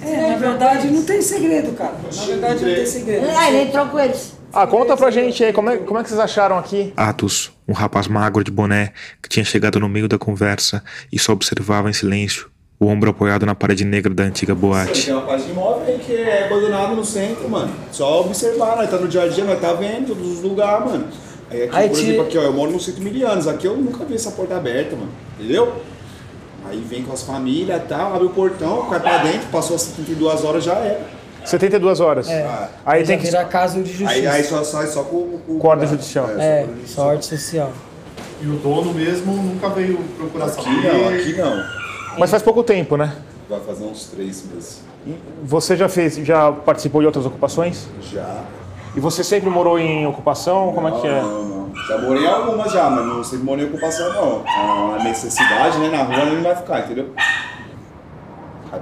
É, na verdade, não tem segredo, cara. Na verdade, não tem segredo. Ah, ele entrou com eles. Ah, conta pra gente aí, como é, como é que vocês acharam aqui? Atos, um rapaz magro de boné que tinha chegado no meio da conversa e só observava em silêncio, o ombro apoiado na parede negra da antiga boate. Tem uma parte de imóvel aí que é abandonado no centro, mano. Só observar, nós tá no dia a dia, nós tá vendo todos os lugares, mano. Aí aqui, Aí por exemplo, aqui, ó, eu moro no centro Milianos, aqui eu nunca vi essa porta aberta, mano. Entendeu? Aí vem com as famílias e tal, abre o portão, vai pra dentro, passou as 72 horas, já era. 72 horas. É. Aí já tem que. virar caso de justiça. Aí, aí só sai só com, com Com ordem judicial. É, sorte social. E o dono mesmo nunca veio procurar Aqui saber. não, aqui não. Mas faz pouco tempo, né? Vai fazer uns três meses. Você já fez, já participou de outras ocupações? Já. E você sempre morou em ocupação? Como é que é? Não, não. Já morei em algumas já, mas não sempre morei em ocupação não. A necessidade, né? Na rua não vai ficar, entendeu?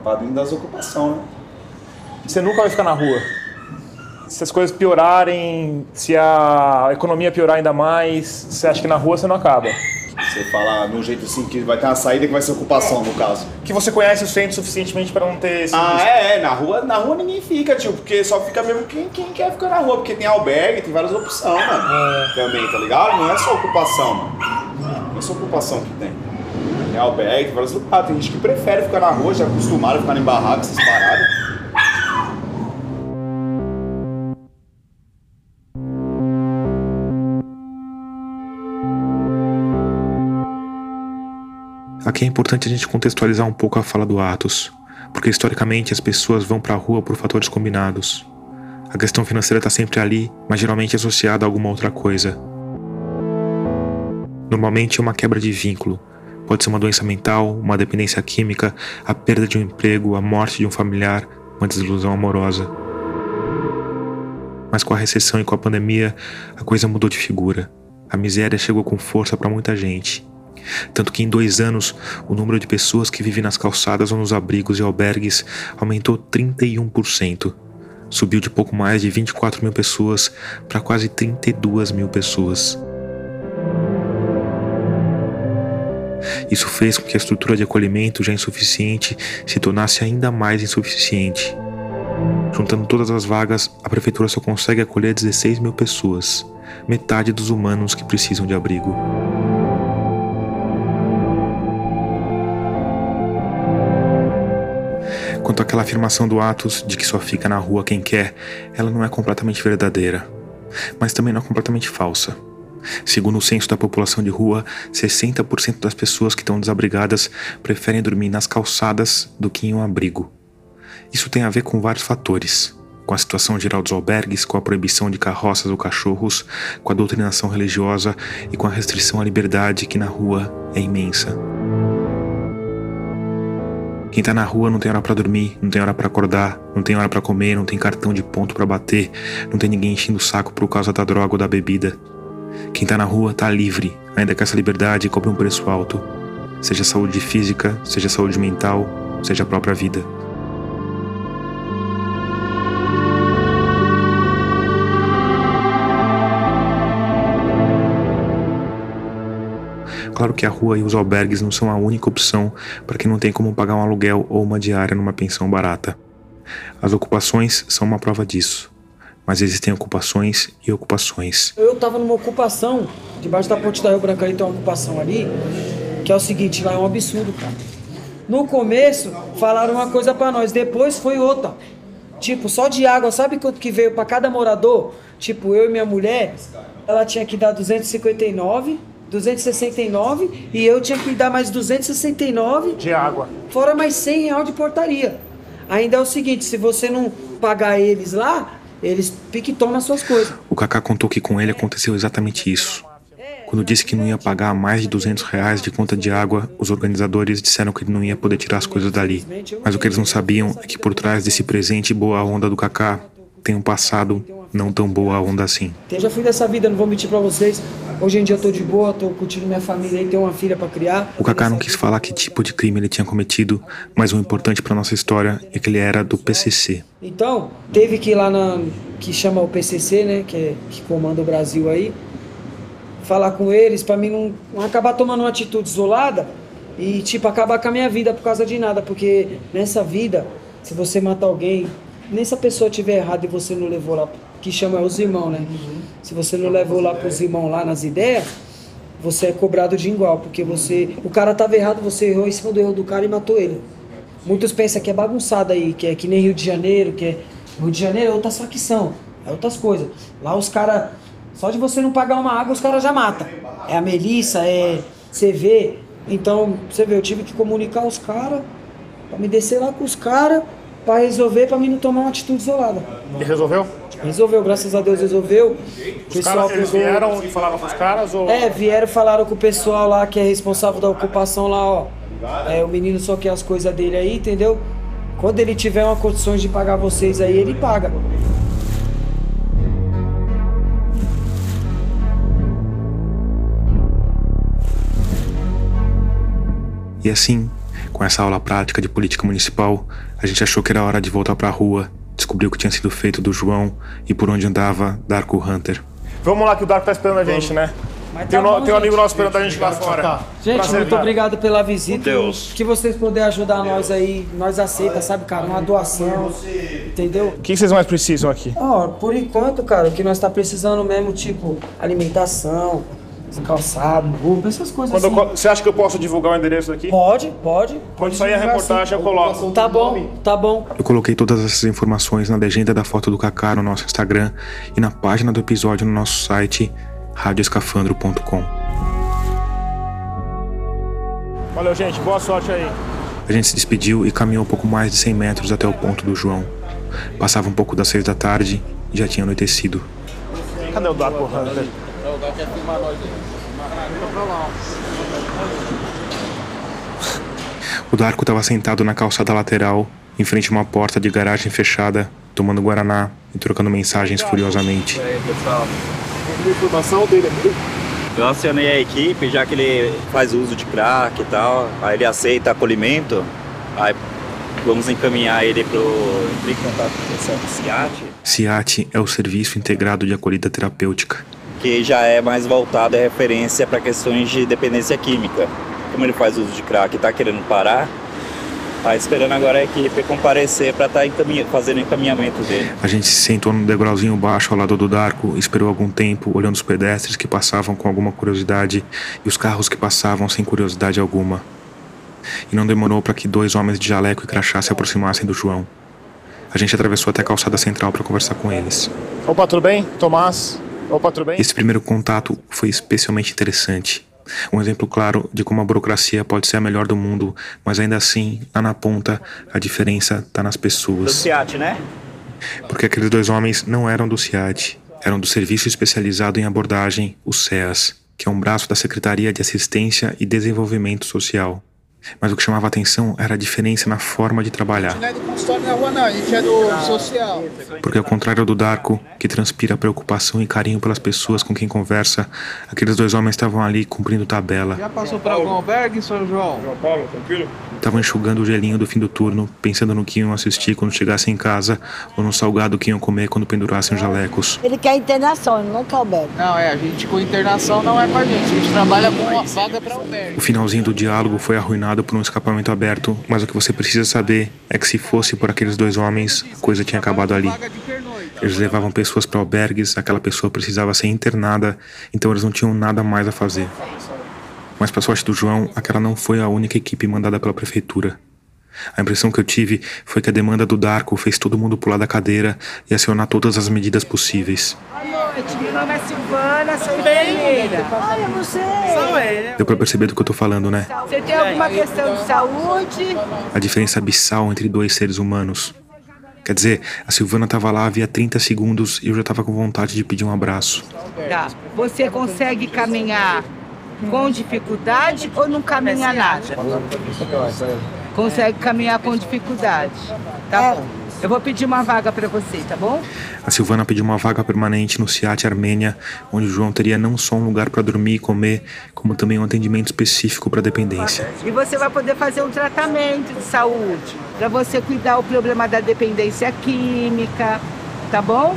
Vai dentro das ocupações, né? Você nunca vai ficar na rua. Se as coisas piorarem, se a economia piorar ainda mais, você acha que na rua você não acaba? Você fala de um jeito assim que vai ter uma saída que vai ser ocupação, no caso. Que você conhece o centro suficientemente para não ter esse Ah, risco. é, é, na rua, na rua ninguém fica, tio, porque só fica mesmo quem, quem quer ficar na rua, porque tem albergue, tem várias opções, mano. Também, tá ligado? Não é só ocupação, mano. Não é só ocupação que tem. Tem albergue, tem vários lugares. Tem gente que prefere ficar na rua, já acostumaram a ficar em barracos, essas paradas. Aqui é importante a gente contextualizar um pouco a fala do Atos, porque historicamente as pessoas vão pra rua por fatores combinados. A questão financeira tá sempre ali, mas geralmente associada a alguma outra coisa. Normalmente é uma quebra de vínculo. Pode ser uma doença mental, uma dependência química, a perda de um emprego, a morte de um familiar, uma desilusão amorosa. Mas com a recessão e com a pandemia, a coisa mudou de figura. A miséria chegou com força para muita gente. Tanto que em dois anos, o número de pessoas que vivem nas calçadas ou nos abrigos e albergues aumentou 31%. Subiu de pouco mais de 24 mil pessoas para quase 32 mil pessoas. Isso fez com que a estrutura de acolhimento, já insuficiente, se tornasse ainda mais insuficiente. Juntando todas as vagas, a prefeitura só consegue acolher 16 mil pessoas, metade dos humanos que precisam de abrigo. Quanto àquela afirmação do Atos de que só fica na rua quem quer, ela não é completamente verdadeira, mas também não é completamente falsa. Segundo o censo da população de rua, 60% das pessoas que estão desabrigadas preferem dormir nas calçadas do que em um abrigo. Isso tem a ver com vários fatores. Com a situação geral dos albergues, com a proibição de carroças ou cachorros, com a doutrinação religiosa e com a restrição à liberdade que na rua é imensa. Quem tá na rua não tem hora para dormir, não tem hora para acordar, não tem hora para comer, não tem cartão de ponto para bater, não tem ninguém enchendo o saco por causa da droga ou da bebida. Quem tá na rua tá livre, ainda que essa liberdade cobre um preço alto, seja saúde física, seja saúde mental, seja a própria vida. Claro que a rua e os albergues não são a única opção para quem não tem como pagar um aluguel ou uma diária numa pensão barata. As ocupações são uma prova disso. Mas existem ocupações e ocupações. Eu tava numa ocupação, debaixo da ponte da Rio Branco ali tem uma ocupação ali, que é o seguinte, lá é um absurdo, cara. No começo, falaram uma coisa para nós, depois foi outra. Tipo, só de água, sabe quanto que veio para cada morador? Tipo, eu e minha mulher, ela tinha que dar 259 269 e eu tinha que dar mais 269 de água. Fora mais 100 real de portaria. Ainda é o seguinte, se você não pagar eles lá, eles piquetam nas suas coisas. O Kaká contou que com ele aconteceu exatamente isso. Quando disse que não ia pagar mais de 200 reais de conta de água, os organizadores disseram que ele não ia poder tirar as coisas dali. Mas o que eles não sabiam é que por trás desse presente boa onda do Kaká tem um passado não tão boa onda assim. Eu já fui dessa vida, não vou mentir para vocês. Hoje em dia eu tô de boa, tô curtindo minha família e tenho uma filha para criar. O Kaká não quis falar que tipo de crime ele tinha cometido, mas o importante para nossa história é que ele era do PCC. Então, teve que ir lá na que chama o PCC, né, que é, que comanda o Brasil aí, falar com eles para mim não, não acabar tomando uma atitude isolada e tipo acabar com a minha vida por causa de nada, porque nessa vida, se você matar alguém, nem se a pessoa tiver errado e você não levou lá que chama os irmãos, né? Uhum. Se você não levou lá pros irmãos lá nas ideias, você é cobrado de igual, porque você. O cara tava errado, você errou em cima do erro do cara e matou ele. Muitos pensam que é bagunçado aí, que é que nem Rio de Janeiro, que é. Rio de Janeiro é outras facção, é outras coisas. Lá os caras. Só de você não pagar uma água, os caras já matam. É a Melissa, é CV. Então, você vê, eu tive que comunicar os caras, pra me descer lá com os caras, pra resolver, pra mim não tomar uma atitude isolada. E resolveu? Resolveu, graças a Deus resolveu. Os pessoal caras, eles vieram e falaram com os caras? Ou... É, vieram e falaram com o pessoal lá que é responsável da ocupação lá, ó. É, o menino só quer as coisas dele aí, entendeu? Quando ele tiver uma condições de pagar vocês aí, ele paga. E assim, com essa aula prática de política municipal, a gente achou que era hora de voltar para a rua descobriu o que tinha sido feito do João e por onde andava Darko Hunter. Vamos lá que o Darko tá esperando a gente, né? Mas tem, tá um, tem um amigo nosso esperando a gente lá fora. Gente, Prazer, muito cara. obrigado pela visita. Deus. Que vocês puderem ajudar nós aí, nós aceita, sabe, cara? Uma doação, entendeu? O que vocês mais precisam aqui? Ó, oh, por enquanto, cara, o que nós tá precisando mesmo, tipo, alimentação, calçado, roupa, essas coisas Quando assim. Eu, você acha que eu posso divulgar o endereço aqui? Pode, pode. Quando sair a reportagem, assim. eu coloco. Tá bom, tá bom. Eu coloquei todas essas informações na legenda da foto do Kaká no nosso Instagram e na página do episódio no nosso site radioescafandro.com. Valeu, gente. Boa sorte aí. A gente se despediu e caminhou um pouco mais de 100 metros até o ponto do João. Passava um pouco das seis da tarde e já tinha anoitecido. Cadê o Darko Hunter? O quer filmar nós aí. O Darko estava sentado na calçada lateral, em frente a uma porta de garagem fechada, tomando guaraná e trocando mensagens furiosamente. Aí, pessoal? A informação dele aqui. Eu acionei a equipe, já que ele faz uso de crack e tal, aí ele aceita acolhimento, aí vamos encaminhar ele para o contato com o CIAT. CIAT é o Serviço Integrado de Acolhida Terapêutica que já é mais voltado à referência para questões de dependência química, como ele faz uso de crack e está querendo parar, tá esperando agora a equipe comparecer para estar tá encaminha, fazendo o encaminhamento dele. A gente se sentou no degrauzinho baixo ao lado do Darko, esperou algum tempo, olhando os pedestres que passavam com alguma curiosidade e os carros que passavam sem curiosidade alguma. E não demorou para que dois homens de jaleco e crachá se aproximassem do João. A gente atravessou até a calçada central para conversar com eles. Opa, tudo bem? Tomás? Opa, tudo bem? Esse primeiro contato foi especialmente interessante. Um exemplo claro de como a burocracia pode ser a melhor do mundo, mas ainda assim, lá na ponta, a diferença está nas pessoas. Do CIAT, né? Porque aqueles dois homens não eram do CIAT, eram do Serviço Especializado em Abordagem, o SEAS, que é um braço da Secretaria de Assistência e Desenvolvimento Social. Mas o que chamava atenção era a diferença na forma de trabalhar. Porque ao contrário do Darko, que transpira preocupação e carinho pelas pessoas com quem conversa, aqueles dois homens estavam ali cumprindo tabela. Já passou por algum albergue, São João? João Paulo, tranquilo? Estavam enxugando o gelinho do fim do turno, pensando no que iam assistir quando chegassem em casa ou no salgado que iam comer quando pendurassem os jalecos. Ele quer internação, ele não quer albergue. Não, é, a gente com internação não é com a gente, a gente trabalha com uma vaga para albergue. O finalzinho do diálogo foi arruinado por um escapamento aberto, mas o que você precisa saber é que se fosse por aqueles dois homens, a coisa tinha acabado ali. Eles levavam pessoas para albergues, aquela pessoa precisava ser internada, então eles não tinham nada mais a fazer. Mas, para sorte do João, aquela não foi a única equipe mandada pela prefeitura. A impressão que eu tive foi que a demanda do Darko fez todo mundo pular da cadeira e acionar todas as medidas possíveis. Boa noite, meu nome é Silvana, sou enfermeira. Não sei. Deu pra perceber do que eu tô falando, né? Você tem alguma questão de saúde? A diferença abissal entre dois seres humanos. Quer dizer, a Silvana tava lá havia 30 segundos e eu já tava com vontade de pedir um abraço. Tá. Você consegue caminhar com dificuldade ou não caminha nada? Consegue caminhar com dificuldade. Tá bom. Eu vou pedir uma vaga para você, tá bom? A Silvana pediu uma vaga permanente no CIAT Armênia, onde o João teria não só um lugar para dormir e comer, como também um atendimento específico para dependência. E você vai poder fazer um tratamento de saúde para você cuidar o problema da dependência química, tá bom?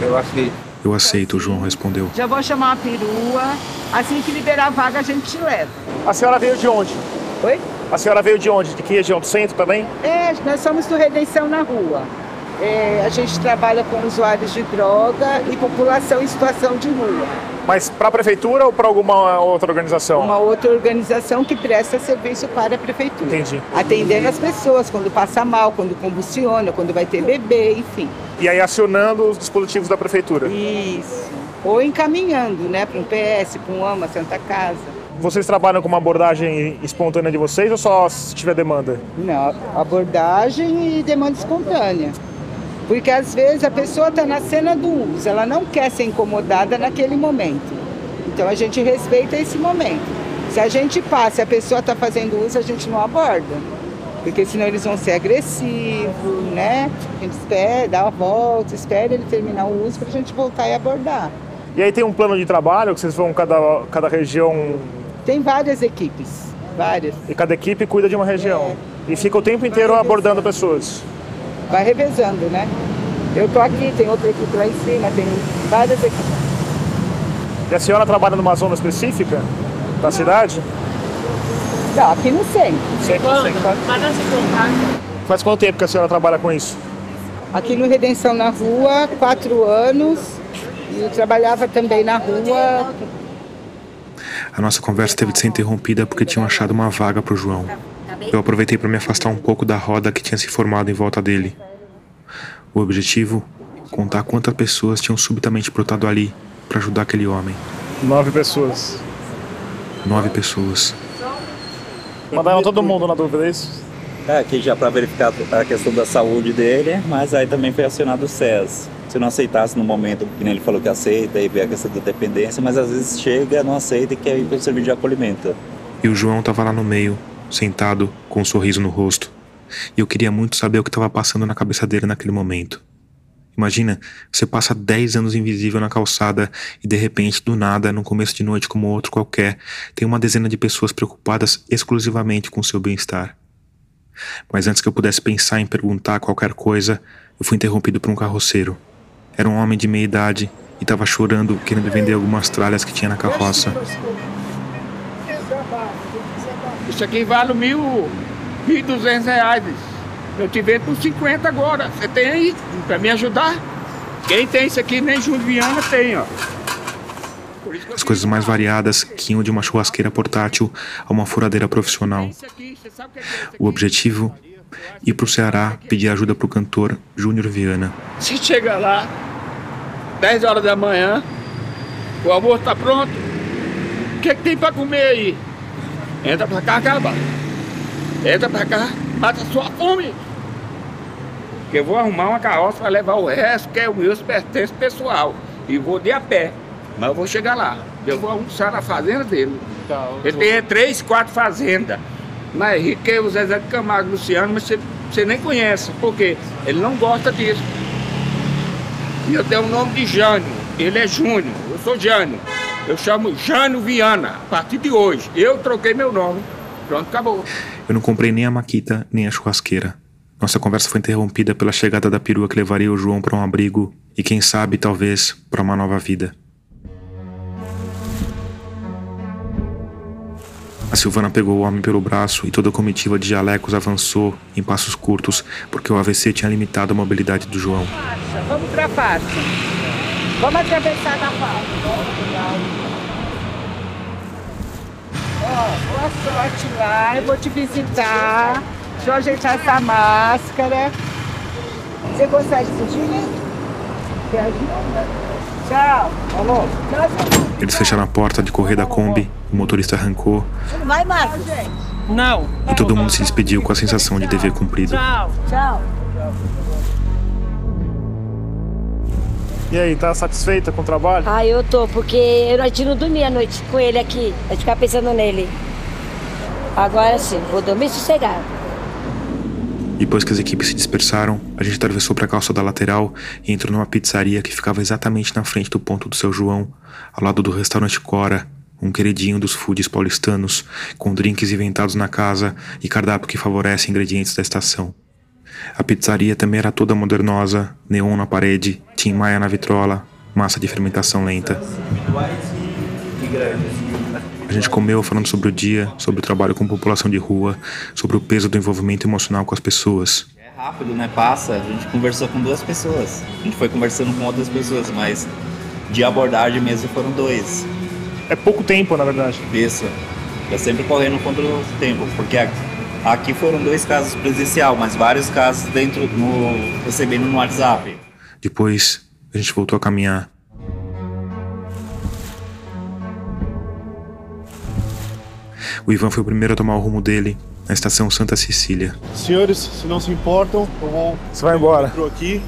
Eu aceito. Eu aceito, o João respondeu. Já vou chamar a perua. Assim que liberar a vaga, a gente te leva. A senhora veio de onde? Oi? A senhora veio de onde? De que região? Do centro também? É, nós somos do Redenção na Rua. É, a gente trabalha com usuários de droga e população em situação de rua. Mas para a prefeitura ou para alguma outra organização? Uma outra organização que presta serviço para a prefeitura. Entendi. Atendendo as pessoas quando passa mal, quando convulsiona, quando vai ter bebê, enfim. E aí acionando os dispositivos da prefeitura? Isso. Ou encaminhando, né, para um PS, para um AMA, Santa Casa. Vocês trabalham com uma abordagem espontânea de vocês ou só se tiver demanda? Não, abordagem e demanda espontânea. Porque às vezes a pessoa está na cena do uso, ela não quer ser incomodada naquele momento. Então a gente respeita esse momento. Se a gente passa e a pessoa está fazendo uso, a gente não aborda. Porque senão eles vão ser agressivos, né? A gente espera, dá a volta, espera ele terminar o uso para a gente voltar e abordar. E aí tem um plano de trabalho que vocês vão cada, cada região. Tem várias equipes, várias. E cada equipe cuida de uma região. É. E fica o tempo inteiro abordando pessoas. Vai revezando, né? Eu tô aqui, tem outra equipe lá em cima, tem várias equipes. E a senhora trabalha numa zona específica da cidade? Não, aqui no centro. Sempre no centro. Faz quanto tempo que a senhora trabalha com isso? Aqui no Redenção na Rua, quatro anos. E eu trabalhava também na rua. A nossa conversa teve de ser interrompida porque tinham achado uma vaga para o João. Eu aproveitei para me afastar um pouco da roda que tinha se formado em volta dele. O objetivo? Contar quantas pessoas tinham subitamente brotado ali para ajudar aquele homem. Nove pessoas. Nove pessoas. Mandaram todo mundo na dúvida, é isso? É, aqui já para verificar a questão da saúde dele, mas aí também foi acionado o SES. Se não aceitasse no momento, que ele falou que aceita e vê a questão da dependência, mas às vezes chega, não aceita e quer ir para o serviço de acolhimento. E o João estava lá no meio, sentado, com um sorriso no rosto. E eu queria muito saber o que estava passando na cabeça dele naquele momento. Imagina, você passa 10 anos invisível na calçada e de repente, do nada, num começo de noite como outro qualquer, tem uma dezena de pessoas preocupadas exclusivamente com seu bem-estar. Mas antes que eu pudesse pensar em perguntar qualquer coisa, eu fui interrompido por um carroceiro. Era um homem de meia idade e estava chorando, querendo vender algumas tralhas que tinha na carroça. Isso aqui vale mil, mil duzentos reais. Eu te vendo por 50 agora. Você tem aí para me ajudar? Quem tem isso aqui, nem Juliana tem, ó. As coisas mais variadas que iam de uma churrasqueira portátil a uma furadeira profissional. O objetivo? Ir para o Ceará pedir ajuda para o cantor Júnior Viana. Você chega lá, 10 horas da manhã, o almoço tá pronto. O que, que tem para comer aí? Entra para cá, acaba. Entra para cá, mata sua fome. Que eu vou arrumar uma carroça para levar o resto, que é o meu pertence pessoal. E vou de a pé. Mas eu vou chegar lá. Eu vou almoçar na fazenda dele. Tá, Ele tem três, quatro fazendas. Mais rico que o Zezé de Camargo Luciano, mas você, você nem conhece. Por quê? Ele não gosta disso. E eu tenho o nome de Jânio. Ele é Júnior. Eu sou Jânio. Eu chamo Jânio Viana. A partir de hoje, eu troquei meu nome. Pronto, acabou. Eu não comprei nem a maquita, nem a churrasqueira. Nossa conversa foi interrompida pela chegada da perua que levaria o João para um abrigo e, quem sabe, talvez, para uma nova vida. A Silvana pegou o homem pelo braço e toda a comitiva de jalecos avançou em passos curtos, porque o AVC tinha limitado a mobilidade do João. Vamos pra faixa. Vamos atravessar na faixa. Ó, boa sorte lá, eu vou te visitar. Deixa eu ajeitar essa máscara. Você consegue sentir? Quer ajuda? Tchau. Alô. Eles fecharam a porta de correr da Kombi, o motorista arrancou. Vai, Marcos. Não. E todo mundo se despediu com a sensação de dever cumprido. Tchau. Tchau. E aí, tá satisfeita com o trabalho? Ah, eu tô, porque eu, a gente não dormia a noite com ele aqui. A gente ficava pensando nele. Agora sim, vou dormir sossegado. Depois que as equipes se dispersaram, a gente atravessou para a calçada lateral e entrou numa pizzaria que ficava exatamente na frente do ponto do seu João, ao lado do restaurante Cora, um queridinho dos foodies paulistanos, com drinks inventados na casa e cardápio que favorece ingredientes da estação. A pizzaria também era toda modernosa, neon na parede, Tim Maia na vitrola, massa de fermentação lenta. A gente comeu falando sobre o dia, sobre o trabalho com população de rua, sobre o peso do envolvimento emocional com as pessoas. É rápido, né? Passa. A gente conversou com duas pessoas. A gente foi conversando com outras pessoas, mas de abordagem mesmo foram dois. É pouco tempo, na verdade. Isso. É sempre correndo contra o tempo, porque aqui foram dois casos presencial, mas vários casos dentro no recebendo no WhatsApp. Depois a gente voltou a caminhar. O Ivan foi o primeiro a tomar o rumo dele, na estação Santa Cecília. Senhores, se não se importam, eu vou. Você vai embora. Entrou aqui.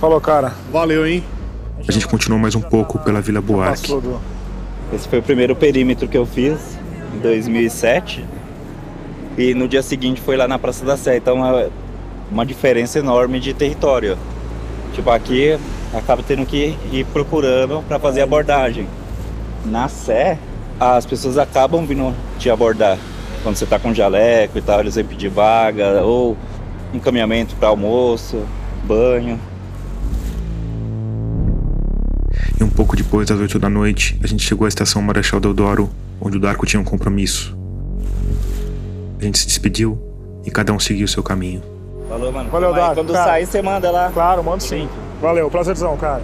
Falou, cara. Valeu, hein? A gente continuou mais um pouco pela Vila Buarque. Esse foi o primeiro perímetro que eu fiz, em 2007. E no dia seguinte foi lá na Praça da Sé. Então é uma diferença enorme de território. Tipo, aqui acaba tendo que ir procurando para fazer abordagem. Na Sé, as pessoas acabam vindo te abordar. Quando você está com jaleco e tal, eles vêm pedir vaga ou encaminhamento para almoço, banho. E um pouco depois das oito da noite, a gente chegou à estação Marechal Deodoro, onde o Darko tinha um compromisso. A gente se despediu e cada um seguiu o seu caminho. Falou, mano. Valeu, Darko. Quando cara. sair, você manda lá. Claro, mando sim. Valeu, prazerzão, cara.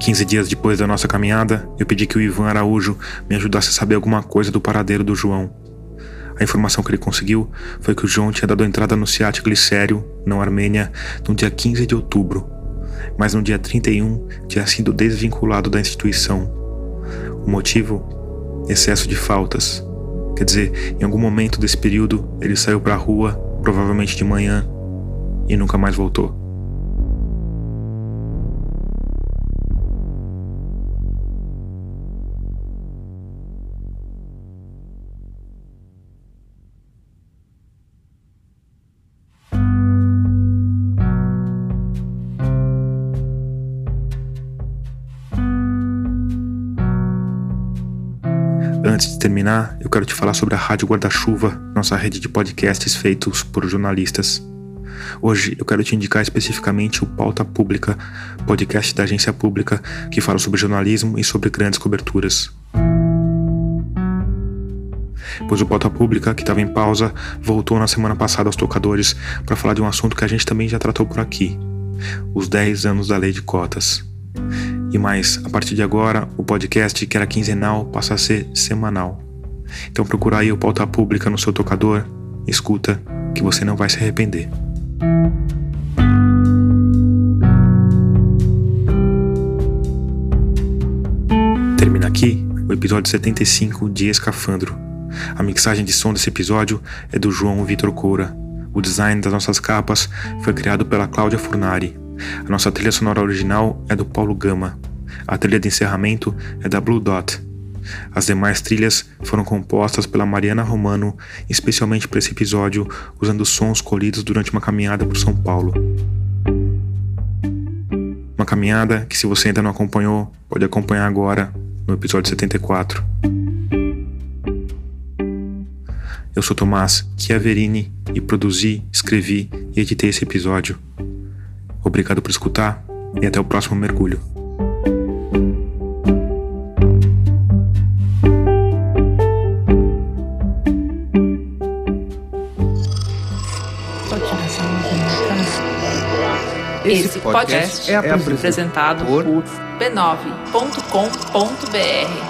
Quinze dias depois da nossa caminhada, eu pedi que o Ivan Araújo me ajudasse a saber alguma coisa do paradeiro do João. A informação que ele conseguiu foi que o João tinha dado entrada no SEAT Glicério, não Armênia, no dia 15 de outubro, mas no dia 31 tinha sido desvinculado da instituição. O motivo? Excesso de faltas. Quer dizer, em algum momento desse período ele saiu para a rua, provavelmente de manhã, e nunca mais voltou. Antes de terminar, eu quero te falar sobre a Rádio Guarda-Chuva, nossa rede de podcasts feitos por jornalistas. Hoje eu quero te indicar especificamente o Pauta Pública, podcast da agência pública que fala sobre jornalismo e sobre grandes coberturas. Pois o Pauta Pública, que estava em pausa, voltou na semana passada aos tocadores para falar de um assunto que a gente também já tratou por aqui: os 10 anos da lei de cotas. E mais, a partir de agora, o podcast que era quinzenal passa a ser semanal. Então procura aí o Pauta Pública no seu tocador, escuta, que você não vai se arrepender. Termina aqui o episódio 75 de Escafandro. A mixagem de som desse episódio é do João Vitor Coura. O design das nossas capas foi criado pela Cláudia Furnari. A nossa trilha sonora original é do Paulo Gama. A trilha de encerramento é da Blue Dot. As demais trilhas foram compostas pela Mariana Romano, especialmente para esse episódio, usando sons colhidos durante uma caminhada por São Paulo. Uma caminhada que, se você ainda não acompanhou, pode acompanhar agora no episódio 74. Eu sou Tomás Chiaverini e produzi, escrevi e editei esse episódio. Obrigado por escutar e até o próximo mergulho. Esse podcast é apresentado por b9.com.br.